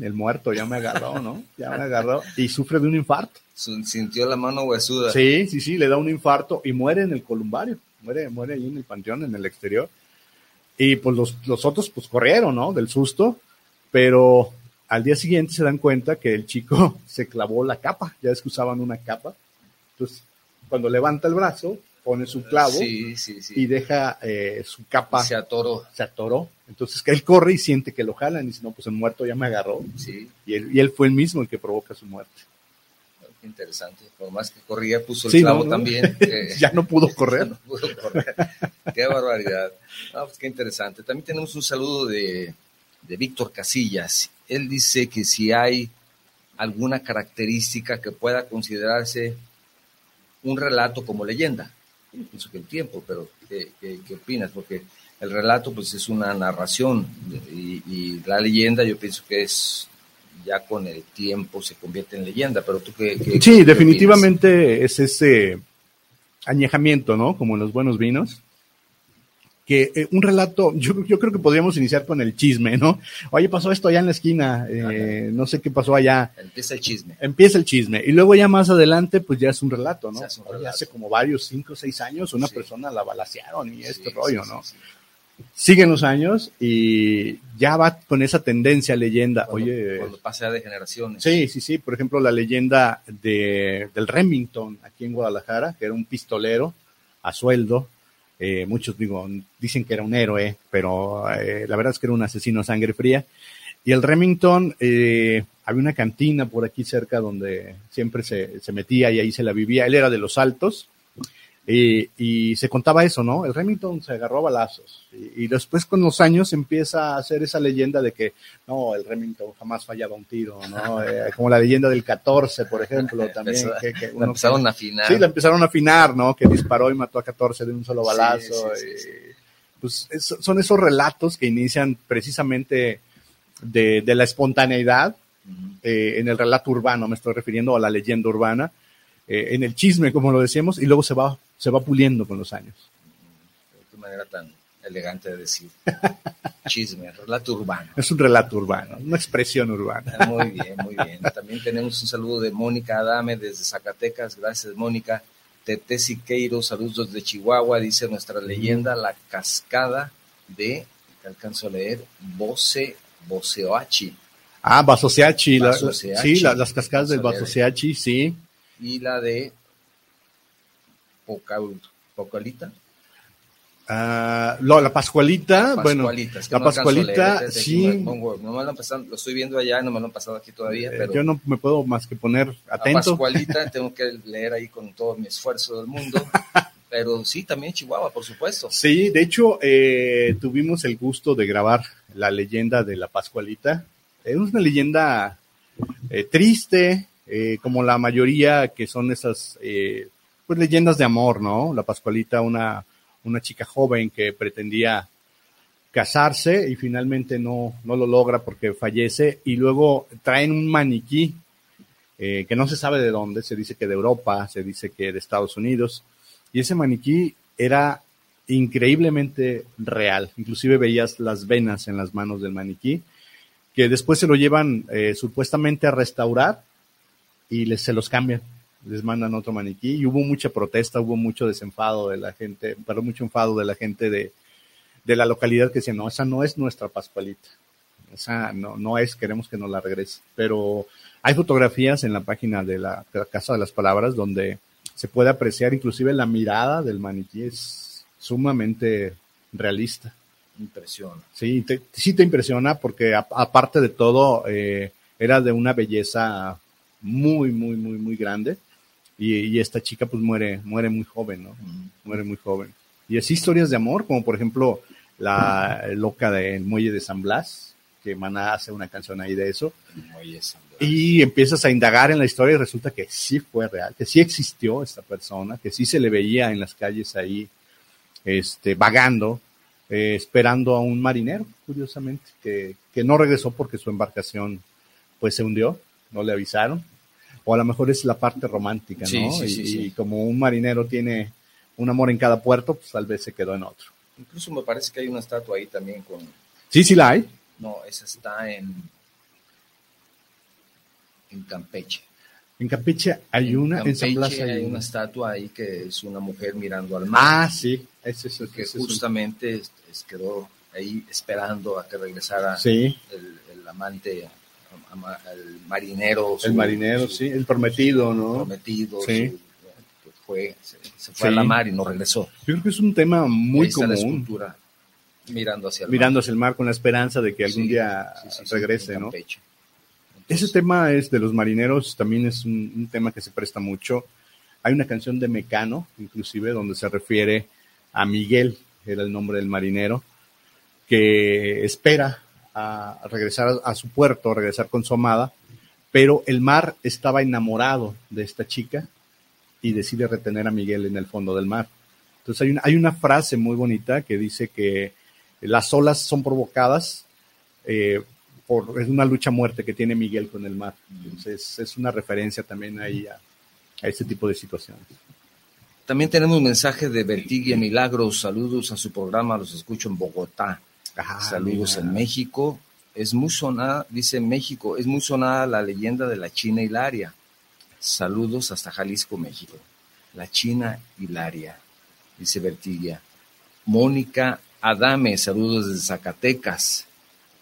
El muerto ya me agarró, ¿no? Ya me agarró. Y sufre de un infarto. Sintió la mano huesuda. Sí, sí, sí, le da un infarto y muere en el columbario. Muere, muere ahí en el panteón, en el exterior. Y pues los, los otros pues corrieron, ¿no? Del susto. Pero al día siguiente se dan cuenta que el chico se clavó la capa. Ya es que usaban una capa. Entonces, cuando levanta el brazo, pone su clavo Sí, sí, sí. y deja eh, su capa. se atoró. se atoró. Entonces que él corre y siente que lo jalan y dice, no, pues el muerto ya me agarró. Sí, Y él, y él fue el mismo el que provoca su muerte. qué interesante. Por más que corría, puso el clavo ¿no? ¿no? también. eh, ya no pudo correr. No pudo correr. Qué barbaridad. No, pues qué interesante. También tenemos un saludo de, de Víctor Casillas. Él dice que si hay alguna característica que pueda considerarse un relato como leyenda. Yo pienso que el tiempo, pero ¿qué, qué- qué opinas? Porque el relato pues es una narración y, y la leyenda yo pienso que es ya con el tiempo se convierte en leyenda, pero tú qué, Sí, opinas? definitivamente es ese añejamiento, ¿no? Como en los buenos vinos. Que eh, un relato, yo, yo creo que podríamos iniciar con el chisme, ¿no? Oye, pasó esto allá en la esquina, eh, no sé qué pasó allá. Empieza el chisme. Empieza el chisme y luego ya más adelante pues ya es un relato, ¿no? Un relato. hace como varios, cinco o seis años, una Sí. persona la balacearon y este Sí, rollo, sí, ¿no? Siguen los años y ya va con esa tendencia leyenda. Cuando, Oye, cuando pasa de generaciones. Sí, sí, sí. Por ejemplo, la leyenda de, del Remington aquí en Guadalajara, que era un pistolero a sueldo. Eh, muchos digo, dicen que era un héroe, pero eh, la verdad es que era un asesino a sangre fría. Y el Remington, eh, había una cantina por aquí cerca donde siempre se, se metía y ahí se la vivía. Él era de los altos. Y, y se contaba eso, ¿no? El Remington se agarró a balazos. Y, y después con los años empieza a hacer esa leyenda de que, no, el Remington jamás fallaba un tiro, ¿no? Eh, como la leyenda del 14, por ejemplo, también. Que, que la uno- empezaron a afinar. Sí, la empezaron a afinar, ¿no? Que disparó y mató a 14 de un solo balazo. sí, sí, y, sí. Pues es- son esos relatos que inician precisamente de, de la espontaneidad Ujú. eh, en el relato urbano, me estoy refiriendo a la leyenda urbana, eh, en el chisme, como lo decíamos, y luego se va, se va puliendo con los años. de qué manera tan, elegante de decir. Chisme, relato urbano. Es un relato urbano, una expresión urbana. Ah, muy bien, muy bien. También tenemos un saludo de Mónica Adame desde Zacatecas. Gracias, Mónica. Tete Siqueiro, saludos de Chihuahua, dice nuestra leyenda, la cascada de, que alcanzo a leer, Bose, Boseoachi. Ah, Basoseachi, la, sí, las cascadas del Basoseachi, sí. Y la de Pocalita. Ah, la Pascualita, bueno, la Pascualita, sí. no me lo, pasado, lo estoy viendo allá, no me lo han pasado aquí todavía. Eh, pero yo no me puedo más que poner atento. La Pascualita tengo que leer ahí con todo mi esfuerzo del mundo. pero sí, también Chihuahua, por supuesto. Sí, de hecho, eh, tuvimos el gusto de grabar la leyenda de la Pascualita. Es una leyenda eh, triste, como la mayoría que son esas pues leyendas de amor, ¿no? La Pascualita, una una chica joven que pretendía casarse y finalmente no, no lo logra porque fallece y luego traen un maniquí eh, que no se sabe de dónde, se dice que de Europa, se dice que de Estados Unidos y ese maniquí era increíblemente real, inclusive veías las venas en las manos del maniquí que después se lo llevan eh, supuestamente a restaurar y les, se los cambian les mandan otro maniquí y hubo mucha protesta, hubo mucho desenfado de la gente, pero mucho enfado de la gente de, de la localidad que decía, no, esa no es nuestra Pascualita, esa no, no es, queremos que nos la regrese. Pero hay fotografías en la página de la, Casa de las Palabras donde se puede apreciar inclusive la mirada del maniquí, es sumamente realista. Impresiona. Sí, te, sí te impresiona porque aparte de todo, eh, era de una belleza muy, muy, muy, muy grande y, esta chica pues muere, muere muy joven, ¿no? Muere muy joven. Y es historias de amor, como por ejemplo la loca del muelle de San Blas, que Maná hace una canción ahí de eso. Y empiezas a indagar en la historia y resulta que sí fue real, que sí existió esta persona, que sí se le veía en las calles ahí, este, vagando, eh, esperando a un marinero, curiosamente, que, que no regresó porque su embarcación pues se hundió, no le avisaron o a lo mejor es la parte romántica, ¿no? y, como un marinero tiene un amor en cada puerto, pues tal vez se quedó en otro. Incluso me parece que hay una estatua ahí también con... Sí, sí la hay. No, esa está en, en Campeche. En Campeche hay una, en, San Blas hay, una estatua ahí que es una mujer mirando al mar. Ah, sí, es eso. Que justamente quedó ahí esperando a que regresara el, el amante el marinero. el marinero, sí, el prometido, ¿no? Prometido, sí. fue, se, fue a la mar y no regresó. Yo creo que es un tema muy común. mirando hacia el mirando hacia el mar con la esperanza de que algún día regrese, ¿no? Ese tema es de los marineros, también es un, tema que se presta mucho. Hay una canción de Mecano, inclusive, donde se refiere a Miguel, era el nombre del marinero, que espera a, regresar a, su puerto, a regresar con su amada, pero el mar estaba enamorado de esta chica y decide retener a Miguel en el fondo del mar. Entonces hay una, hay una frase muy bonita que dice que las olas son provocadas eh, por es una lucha muerte que tiene Miguel con el mar. Entonces es una referencia también ahí a, este tipo de situaciones. También tenemos un mensaje de Vertigia Milagros. Saludos a su programa, los escucho en Bogotá. Saludos en México. Es muy sonada, dice México, es muy sonada la leyenda de la China Hilaria. Saludos hasta Jalisco, México. La China Hilaria, dice Vertigia. Mónica Adame, saludos desde Zacatecas.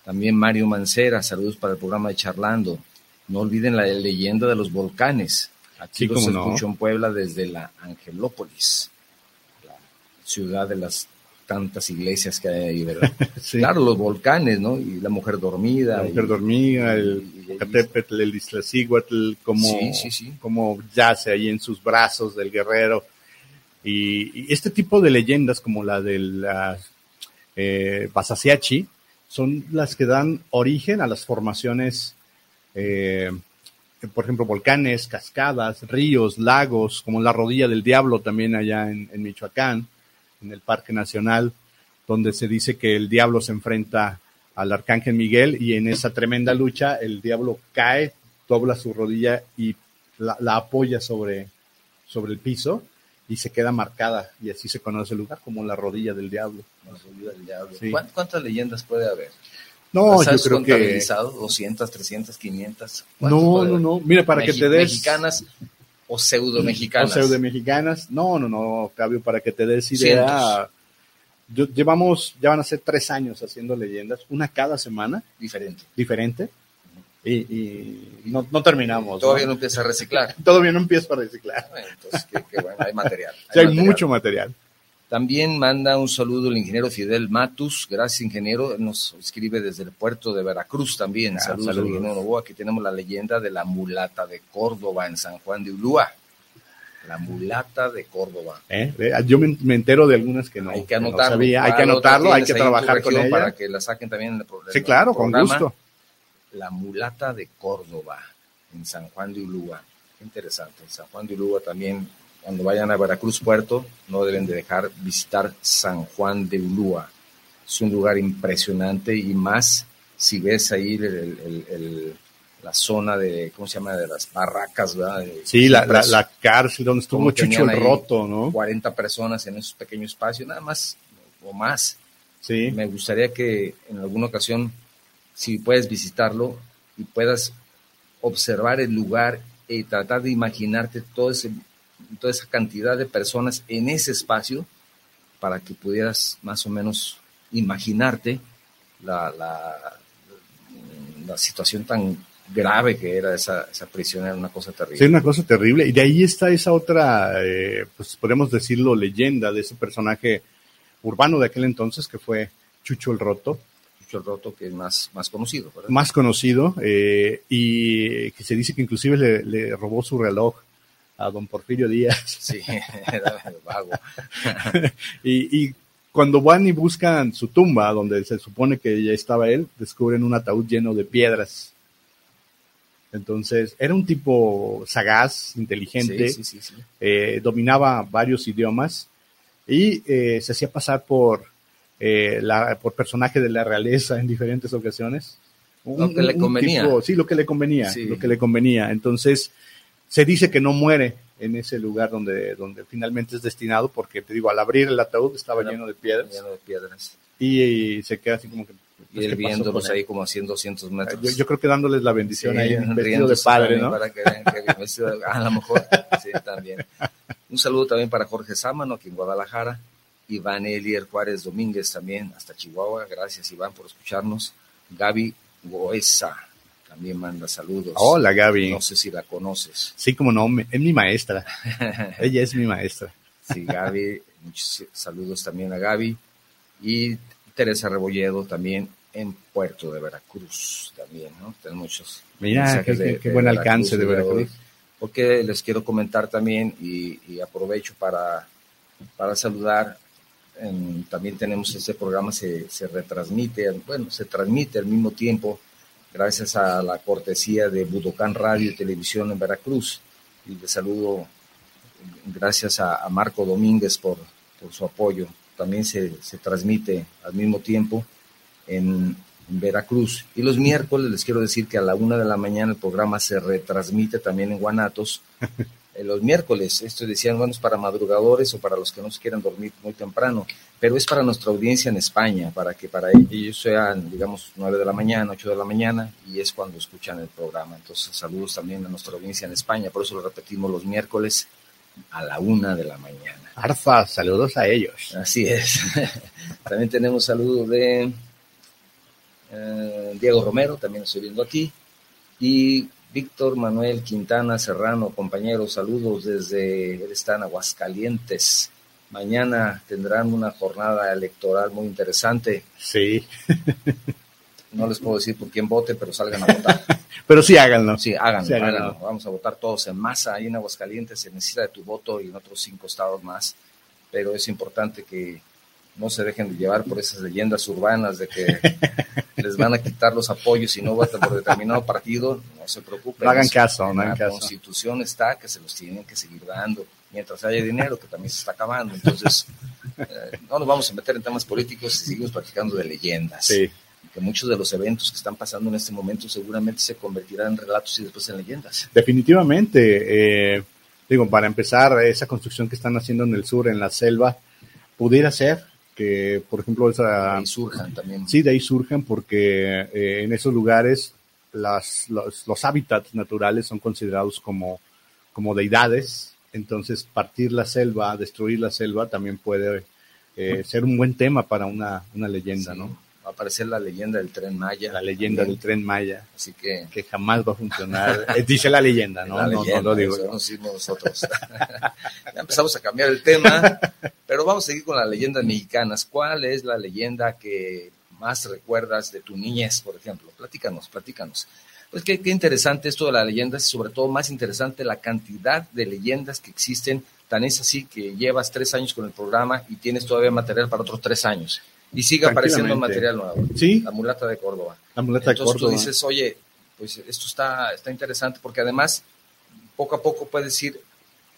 También Mario Mancera, saludos para el programa de Charlando. No olviden la leyenda de los volcanes. Aquí los escucho en Puebla desde la Angelópolis, la ciudad de las tantas iglesias que hay ahí, ¿verdad? Claro, los volcanes, ¿no? Y la mujer dormida. La mujer dormida, el Catepetl, el Iztaccíhuatl, como, como yace ahí en sus brazos del guerrero. Y, este tipo de leyendas, como la del eh, Basasiachi, son las que dan origen a las formaciones, eh, por ejemplo, volcanes, cascadas, ríos, lagos, como la rodilla del diablo también allá en Michoacán en el Parque Nacional, donde se dice que el diablo se enfrenta al arcángel Miguel y en esa tremenda lucha el diablo cae, dobla su rodilla y la, apoya sobre, sobre el piso y se queda marcada y así se conoce el lugar como la rodilla del diablo. La rodilla del diablo. ¿Cuántas leyendas puede haber? No, yo creo que... 200, 300, 500. No, no, no. Mira, para que te des... Mexicanas o pseudo mexicanas. O pseudo mexicanas. No, no, no, Fabio, para que te des idea. llevamos, ya van a ser tres años haciendo leyendas, una cada semana. Diferente. Diferente. Y, no, no, terminamos. Todavía ¿no? empieza a reciclar. Todavía no empieza a reciclar. entonces, qué, bueno, hay material. Hay, hay mucho material. También manda un saludo el ingeniero Fidel Matus. Gracias, ingeniero. Nos escribe desde el puerto de Veracruz también. Ah, saludos, saludos. ingeniero Novoa. Aquí tenemos la leyenda de la mulata de Córdoba en San Juan de Ulúa. La mulata de Córdoba. ¿Eh? Yo me, entero de algunas que no. Hay que anotarlo. hay que anotarlo, hay que trabajar con ella. Para que la saquen también en el, Sí, claro, con gusto. La mulata de Córdoba en San Juan de Ulúa. Interesante. En San Juan de Ulúa también cuando vayan a Veracruz Puerto, no deben de dejar visitar San Juan de Ulúa. Es un lugar impresionante y más si ves ahí la zona de, ¿cómo se llama? De las barracas, ¿verdad? Sí, la, la, cárcel donde estuvo Chucho el Roto, ¿no? 40 personas en esos pequeños espacios, nada más o más. Sí. Me gustaría que en alguna ocasión, si puedes visitarlo y puedas observar el lugar y tratar de imaginarte todo ese toda esa cantidad de personas en ese espacio para que pudieras más o menos imaginarte la, la, situación tan grave que era esa, esa prisión, era una cosa terrible. Sí, una cosa terrible. Y de ahí está esa otra, eh, pues podemos decirlo, leyenda de ese personaje urbano de aquel entonces que fue Chucho el Roto. Chucho el Roto, que es más, más conocido. Más conocido, eh, y que se dice que inclusive le, le robó su reloj a don Porfirio Díaz. Sí, era vago. y, cuando van y buscan su tumba, donde se supone que ya estaba él, descubren un ataúd lleno de piedras. Entonces, era un tipo sagaz, inteligente, eh, dominaba varios idiomas y eh, se hacía pasar por, eh, la, por personaje de la realeza en diferentes ocasiones. lo que le convenía. sí, lo que le convenía, lo que le convenía. Entonces, se dice que no muere en ese lugar donde, donde finalmente es destinado, porque te digo, al abrir el ataúd estaba lleno de piedras. Lleno de piedras. Y, se queda así como que... Pues, y él viéndolos ahí como a 100, 200 metros. Yo, creo que dándoles la bendición ahí, vestido de padre, ¿no? Para que vean que a lo mejor, sí, también. Un saludo también para Jorge Sámano, aquí en Guadalajara. Iván Elier Juárez Domínguez también, hasta Chihuahua. Gracias, Iván, por escucharnos. Gaby Goesa, también manda saludos. Hola, Gaby. No sé si la conoces. Sí, como no, es mi maestra. Ella es mi maestra. Sí, Gaby, muchos saludos también a Gaby. Y Teresa Rebolledo también en Puerto de Veracruz también, ¿no? Tenemos muchos. Mira, qué, buen alcance de Veracruz. porque les quiero comentar también y, aprovecho para, para saludar. también tenemos este programa, se, se retransmite, bueno, se transmite al mismo tiempo gracias a la cortesía de Budocán Radio y Televisión en Veracruz. Y le saludo gracias a, Marco Domínguez por, su apoyo. También se, transmite al mismo tiempo en, Veracruz. Y los miércoles les quiero decir que a la una de la mañana el programa se retransmite también en Guanatos. Eh, los miércoles, esto decían, bueno, es para madrugadores o para los que no se quieran dormir muy temprano pero es para nuestra audiencia en España, para que para ellos sean, digamos, 9 de la mañana, 8 de la mañana, y es cuando escuchan el programa. Entonces, saludos también a nuestra audiencia en España, por eso lo repetimos los miércoles a la 1 de la mañana. Arfa, saludos a ellos. Así es. también tenemos saludos de eh, Diego Romero, también estoy viendo aquí, y Víctor Manuel Quintana Serrano, compañeros, saludos desde, él está en Aguascalientes. Mañana tendrán una jornada electoral muy interesante. Sí. No les puedo decir por quién vote, pero salgan a votar. pero sí háganlo. Sí, háganlo, Vamos a votar todos en masa. Ahí en Aguascalientes se necesita de tu voto y en otros cinco estados más. Pero es importante que no se dejen de llevar por esas leyendas urbanas de que les van a quitar los apoyos si no votan por determinado partido. No se preocupen. No hagan caso, no hagan caso. La constitución está que se los tienen que seguir dando mientras haya dinero, que también se está acabando. Entonces, eh, no nos vamos a meter en temas políticos y seguimos practicando de leyendas. Sí. Que muchos de los eventos que están pasando en este momento seguramente se convertirán en relatos y después en leyendas. Definitivamente. Eh, digo, para empezar, esa construcción que están haciendo en el sur, en la selva, pudiera ser que, por ejemplo, esa... De ahí surjan también. Sí, de ahí surjan porque eh, en esos lugares las, los, los, hábitats naturales son considerados como, como deidades, entonces partir la selva, destruir la selva también puede eh, ser un buen tema para una, una leyenda, Sí, ¿no? Va a aparecer la leyenda del tren Maya. La leyenda también. del tren Maya, Así que que jamás va a funcionar. Eh, Dice la leyenda, ¿no? la no, leyenda, no lo digo eso no nosotros. ya empezamos a cambiar el tema, pero vamos a seguir con las leyendas mexicanas. ¿Cuál es la leyenda que más recuerdas de tu niñez, por ejemplo? Platícanos, platícanos. Pues qué, qué interesante esto de las leyendas y sobre todo más interesante la cantidad de leyendas que existen. Tan es así que llevas tres años con el programa y tienes todavía material para otros tres años. Y sigue apareciendo material nuevo. Sí, La mulata de Córdoba. la muleta de Entonces Córdoba. tú dices, oye, pues esto está, está interesante porque además poco a poco puedes ir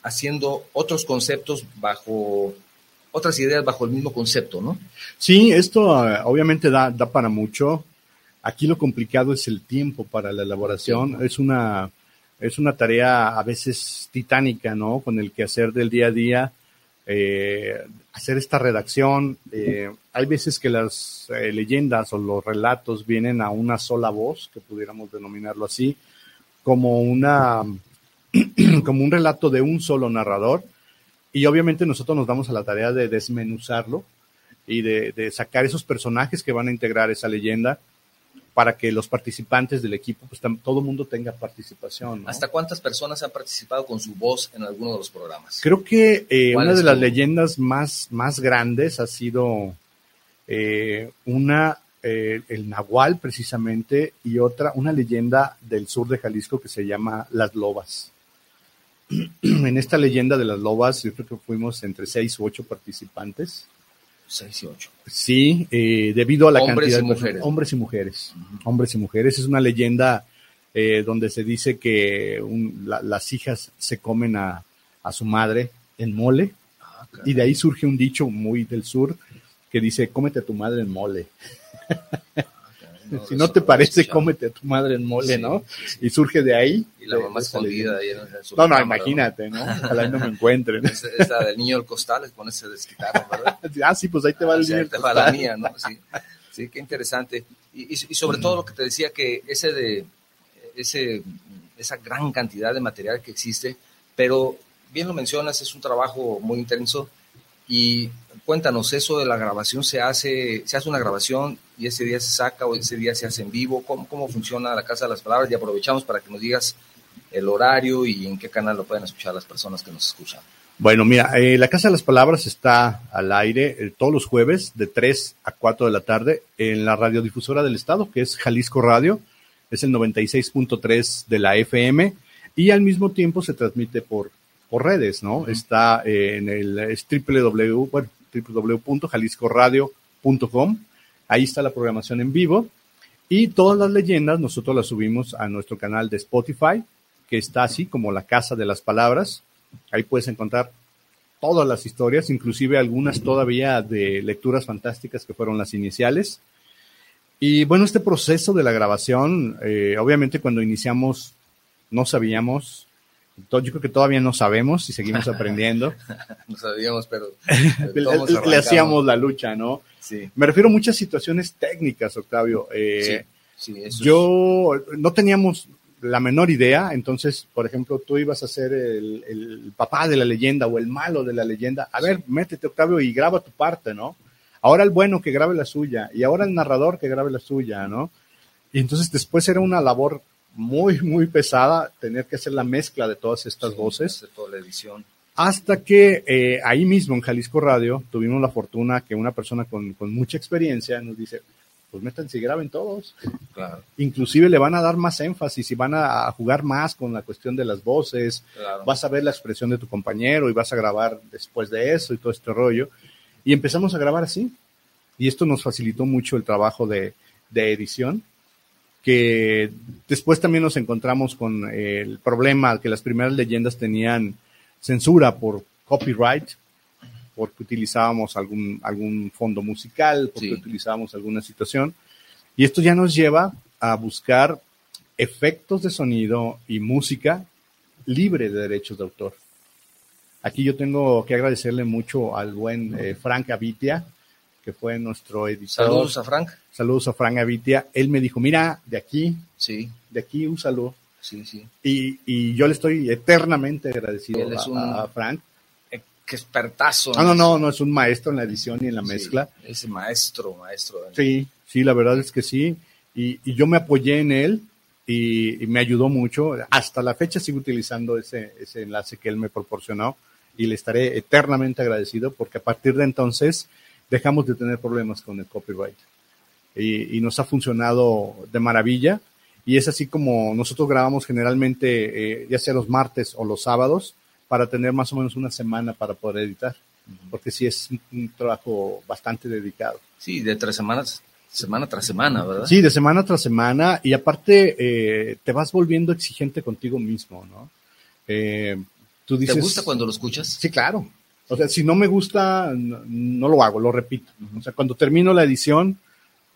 haciendo otros conceptos bajo, otras ideas bajo el mismo concepto, ¿no? Sí, esto eh, obviamente da, da para mucho. Aquí lo complicado es el tiempo para la elaboración. Es una, es una tarea a veces titánica, ¿no? Con el quehacer del día a día. Eh, hacer esta redacción. eh, hay veces que las eh, leyendas o los relatos vienen a una sola voz, que pudiéramos denominarlo así, como una, como un relato de un solo narrador. Y obviamente nosotros nos damos a la tarea de desmenuzarlo y de, de sacar esos personajes que van a integrar esa leyenda para que los participantes del equipo, pues todo el mundo tenga participación. ¿no? ¿Hasta cuántas personas han participado con su voz en alguno de los programas? Creo que eh, ¿Cuál una de las leyendas más, más grandes ha sido eh, una, eh, el Nahual precisamente, y otra, una leyenda del sur de Jalisco que se llama Las Lobas. en esta leyenda de las lobas, yo creo que fuimos entre seis u ocho participantes. Seis y ocho. Sí, eh, debido a la Hombres cantidad de personas- mujeres. hombres y mujeres, hombres y mujeres. Es una leyenda eh, donde se dice que un- la- las hijas se comen a, a su madre en mole Ah, y de ahí surge un dicho muy del sur que dice cómete a tu madre en mole. si no te parece, cómete a tu madre en mole, Sí, ¿no? sí, sí. Y surge de ahí. Y la mamá escondida ahí en, su No, no, cámara, imagínate, ¿no? Ojalá no me encuentren. Es, es la del niño del costal, es ponerse desquitado, ¿verdad? ah, sí, pues ahí te va el O sea, niño te va la mía, ¿no? Sí, sí qué interesante. Y, y- y sobre todo lo que te decía, que ese de ese, esa gran cantidad de material que existe, pero bien lo mencionas, es un trabajo muy intenso. Y cuéntanos, eso de la grabación se hace, se hace una grabación y ese día se saca o ese día se hace en vivo. ¿Cómo, cómo funciona la Casa de las Palabras? Y aprovechamos para que nos digas el horario y en qué canal lo pueden escuchar las personas que nos escuchan. Bueno, mira, eh, la Casa de las Palabras está al aire eh, todos los jueves de 3 a 4 de la tarde en la radiodifusora del estado, que es Jalisco Radio, es el 96.3 de la FM y al mismo tiempo se transmite por, por redes, ¿no? Está eh, en el es www, bueno, www.jaliscoradio.com, ahí está la programación en vivo y todas las leyendas nosotros las subimos a nuestro canal de Spotify, que está así como la Casa de las Palabras. Ahí puedes encontrar todas las historias, inclusive algunas todavía de lecturas fantásticas que fueron las iniciales. Y bueno, este proceso de la grabación, eh, obviamente cuando iniciamos no sabíamos, yo creo que todavía no sabemos y seguimos aprendiendo. No sabíamos, pero... le, hacíamos la lucha, ¿no? Sí, Me refiero a muchas situaciones técnicas, Octavio. Eh, sí, sí, eso es- yo no teníamos la menor idea, entonces, por ejemplo, tú ibas a ser el, el papá de la leyenda o el malo de la leyenda. A ver, métete, Octavio, y graba tu parte, ¿no? Ahora el bueno que grabe la suya, y ahora el narrador que grabe la suya, ¿no? Y entonces después era una labor muy, muy pesada tener que hacer la mezcla de todas estas Sí, voces. hacer toda la edición. Hasta que eh, ahí mismo en Jalisco Radio tuvimos la fortuna que una persona con, con mucha experiencia nos dice, pues métanse y graben todos. Claro, Inclusive le van a dar más énfasis y van a, a jugar más con la cuestión de las voces, claro. vas a ver la expresión de tu compañero y vas a grabar después de eso y todo este rollo. Y empezamos a grabar así. Y esto nos facilitó mucho el trabajo de, de edición, que después también nos encontramos con el problema que las primeras leyendas tenían censura por copyright, porque utilizábamos algún, algún fondo musical, porque Sí. utilizábamos alguna situación. Y esto ya nos lleva a buscar efectos de sonido y música libre de derechos de autor. Aquí yo tengo que agradecerle mucho al buen eh, Frank Avitia, que fue nuestro editor. Saludos a Frank. Saludos a Frank Avitia. Él me dijo, mira, de aquí, Sí, de aquí úsalo. sí, sí. Y, y yo le estoy eternamente agradecido Él es a, un- a Frank. Qué expertazo. Ah, no, no, no es un maestro en la edición y en la Sí, mezcla. Es maestro, maestro. Sí, sí, la verdad es que sí. Y, y yo me apoyé en él y, y me ayudó mucho. Hasta la fecha sigo utilizando ese, ese enlace que él me proporcionó y le estaré eternamente agradecido porque a partir de entonces dejamos de tener problemas con el copyright. Y, y nos ha funcionado de maravilla. Y es así como nosotros grabamos generalmente, eh, ya sea los martes o los sábados, para tener más o menos una semana para poder editar. Porque sí es un, un trabajo bastante dedicado. Sí, de tres semanas, semana tras semana, ¿verdad? Sí, de semana tras semana y aparte eh, te vas volviendo exigente contigo mismo, ¿no? Eh, tú dices, ¿Te gusta cuando lo escuchas? Sí, claro. O sea, si no me gusta, no, no lo hago, lo repito. O sea, cuando termino la edición,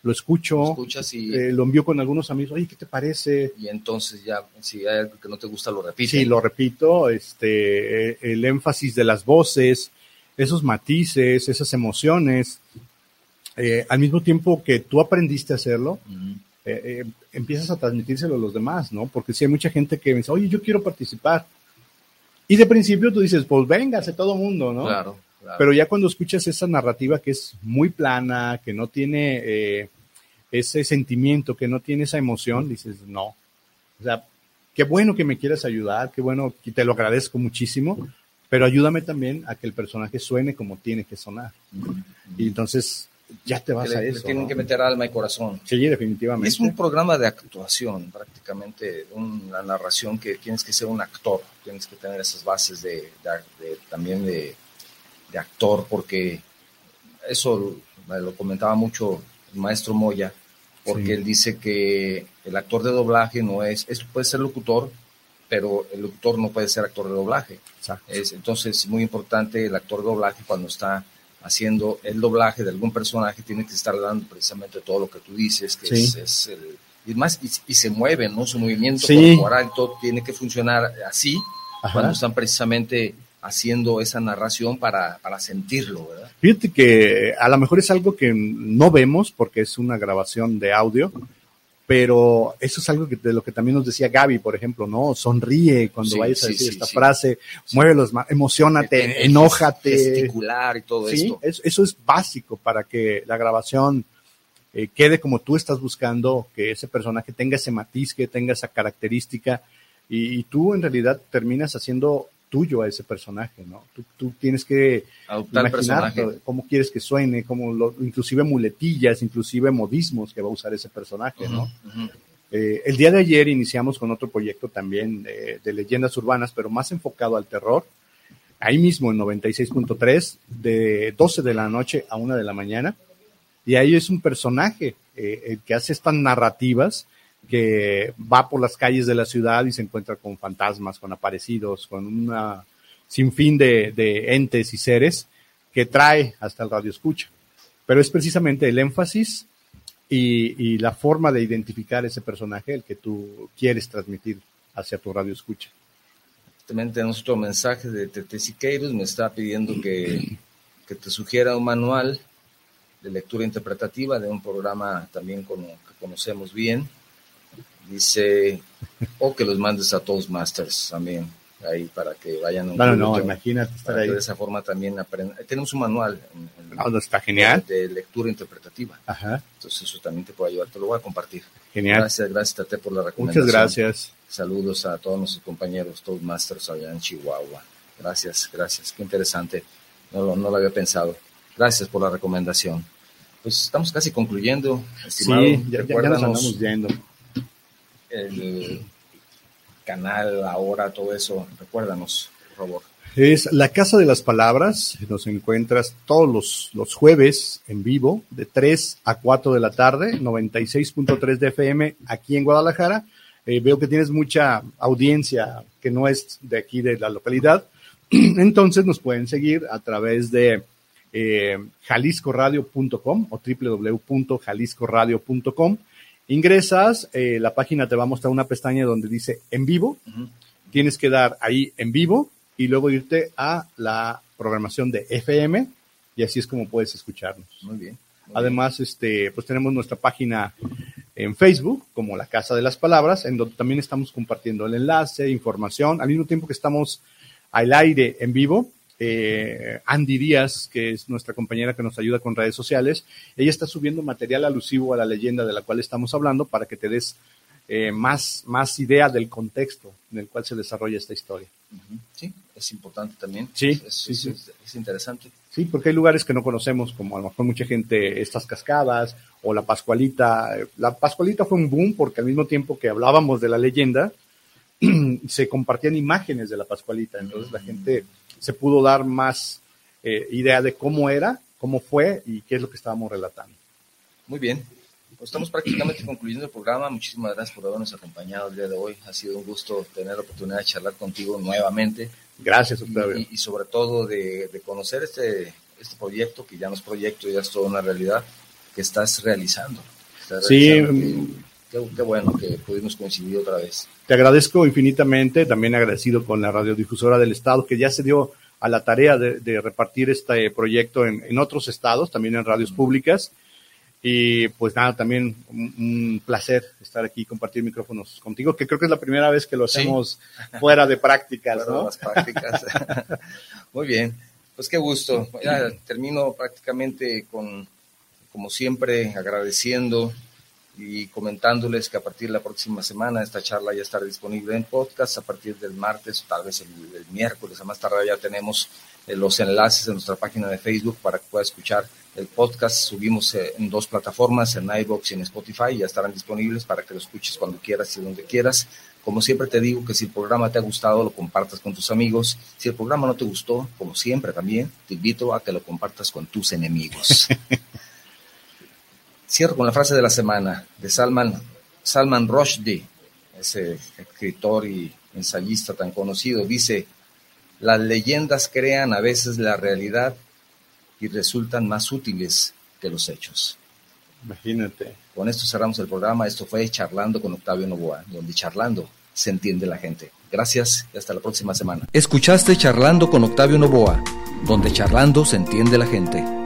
lo escucho, Lo escuchas y, eh, lo envío con algunos amigos, oye, ¿qué te parece? y entonces ya, si hay algo que no te gusta, lo repites. Sí, lo repito, este, eh, el énfasis de las voces, esos matices, esas emociones, eh, al mismo tiempo que tú aprendiste a hacerlo, eh, empiezas a transmitírselo a los demás, ¿no? Porque si hay mucha gente que me dice, oye, yo quiero participar. Y de principio tú dices, pues véngase todo mundo, ¿no? Claro, claro. Pero ya cuando escuchas esa narrativa que es muy plana, que no tiene eh, ese sentimiento, que no tiene esa emoción, dices, no. O sea, qué bueno que me quieras ayudar, qué bueno, y te lo agradezco muchísimo, pero ayúdame también a que el personaje suene como tiene que sonar. Y entonces ya te vas Que a le, le eso. tienen ¿no? que meter alma y corazón. Sí, definitivamente. Es un programa de actuación, prácticamente, una narración que tienes que ser un actor, tienes que tener esas bases de, de- de- también de, de actor, porque eso lo comentaba mucho el maestro Moya, porque Sí. él dice que el actor de doblaje no es, es, puede ser locutor, pero el locutor no puede ser actor de doblaje. Exacto. Es, entonces, es muy importante el actor de doblaje cuando está haciendo el doblaje de algún personaje, tiene que estar dando precisamente todo lo que tú dices, que Sí. es, es el... Y más, y, y se mueve, ¿no? Su movimiento Sí. corporal, todo tiene que funcionar así Ajá. cuando están precisamente haciendo esa narración para, para sentirlo, ¿verdad? Fíjate que a lo mejor es algo que no vemos porque es una grabación de audio, pero eso es algo que, de lo que también nos decía Gaby, por ejemplo, ¿no? Sonríe cuando Sí, vayas a decir sí, esta frase, muévelos, más, emocionate, el enójate. Gesticular y todo Sí, esto. es- eso es básico para que la grabación eh, quede como tú estás buscando, que ese personaje tenga ese matiz, que tenga esa característica, y, y tú en realidad terminas haciendo tuyo a ese personaje, ¿no? Tú, tú tienes que Adoptar imaginar cómo quieres que suene, cómo lo, inclusive muletillas, inclusive modismos que va a usar ese personaje, ¿no? Eh, el día de ayer iniciamos con otro proyecto también eh, de leyendas urbanas, pero más enfocado al terror. Ahí mismo en 96.3, de 12 de la noche a 1 de la mañana. Y ahí es un personaje eh, el que hace estas narrativas que va por las calles de la ciudad y se encuentra con fantasmas, con aparecidos, con una sinfín de, de entes y seres que trae hasta el radio escucha. Pero es precisamente el énfasis y, y la forma de identificar ese personaje el que tú quieres transmitir hacia tu radio escucha. También tenemos otro mensaje de Tete Siqueiros, me está pidiendo que, que te sugiera un manual de lectura interpretativa de un programa también como, que conocemos bien. Dice, o que los mandes a Toastmasters también, ahí para que vayan a un Bueno, no, imagínate estar ahí. de esa forma también aprendan. Tenemos un manual en- en- Ah, no, está genial. de lectura interpretativa, Ajá, entonces eso también te puede ayudar, te lo voy a compartir. genial. Gracias, gracias Tate por la recomendación. Muchas gracias. Saludos a todos nuestros compañeros Toastmasters allá en Chihuahua. Gracias, gracias. Qué interesante. No, lo- no lo había pensado. Gracias por la recomendación. Pues estamos casi concluyendo, estimado. Sí, ya, ya- ya nos andamos yendo. El canal, la hora, todo eso. Recuérdanos, por favor. Es La Casa de las Palabras. Nos encuentras todos los, los jueves en vivo, de 3 a 4 de la tarde, 96.3 de FM aquí en Guadalajara. Eh, veo que tienes mucha audiencia que no es de aquí de la localidad. Entonces nos pueden seguir a través de eh, jaliscoradio.com o www.jaliscoradio.com. Ingresas, eh, la página te va a mostrar una pestaña donde dice en vivo tienes que dar ahí en vivo y luego irte a la programación de FM y así es como puedes escucharnos. Muy bien. Además, este, pues tenemos nuestra página en Facebook como La Casa de las Palabras, en donde también estamos compartiendo el enlace, información, al mismo tiempo que estamos al aire en vivo. Eh, Andy Díaz, que es nuestra compañera que nos ayuda con redes sociales, ella está subiendo material alusivo a la leyenda de la cual estamos hablando para que te des eh, más, más idea del contexto en el cual se desarrolla esta historia. Sí, es importante también. Sí, es, sí, es- sí. es- es interesante. Sí, porque hay lugares que no conocemos, como a lo mejor mucha gente, estas cascadas o la Pascualita. La Pascualita fue un boom porque al mismo tiempo que hablábamos de la leyenda, se compartían imágenes de la Pascualita. Entonces la gente se pudo dar más eh, idea de cómo era, cómo fue y qué es lo que estábamos relatando. Muy bien. Pues estamos prácticamente concluyendo el programa. Muchísimas gracias por habernos acompañado el día de hoy. Ha sido un gusto tener la oportunidad de charlar contigo nuevamente Gracias, Octavio. y- y sobre todo de, de conocer este, este proyecto, que ya no es proyecto, ya es toda una realidad que estás realizando. Estás Sí, realizando. Qué, qué- bueno que pudimos coincidir otra vez. Te agradezco infinitamente, también agradecido con la radiodifusora del Estado, que ya se dio a la tarea de, de repartir este proyecto en, en otros estados, también en radios públicas. Y pues nada, también un, un placer estar aquí y compartir micrófonos contigo, que creo que es la primera vez que lo Sí. hacemos fuera de prácticas, Para ¿no? las prácticas. Muy bien, pues qué gusto. Ya termino prácticamente con, como siempre, agradeciendo y comentándoles que a partir de la próxima semana esta charla ya estará disponible en podcast a partir del martes, tal vez el, miércoles, a más tardar ya tenemos eh, los enlaces en nuestra página de Facebook para que pueda escuchar el podcast. Subimos eh, en dos plataformas, en iBox y en Spotify, ya estarán disponibles para que lo escuches cuando quieras y donde quieras. Como siempre te digo que si el programa te ha gustado, lo compartas con tus amigos. Si el programa no te gustó, como siempre también, te invito a que lo compartas con tus enemigos. Cierro con la frase de la semana de Salman, Salman Rushdie, ese escritor y ensayista tan conocido. Dice, las leyendas crean a veces la realidad y resultan más útiles que los hechos. Imagínate. Con esto cerramos el programa. Esto fue Charlando con Octavio Novoa, donde charlando se entiende la gente. Gracias y hasta la próxima semana. Escuchaste Charlando con Octavio Novoa, donde charlando se entiende la gente.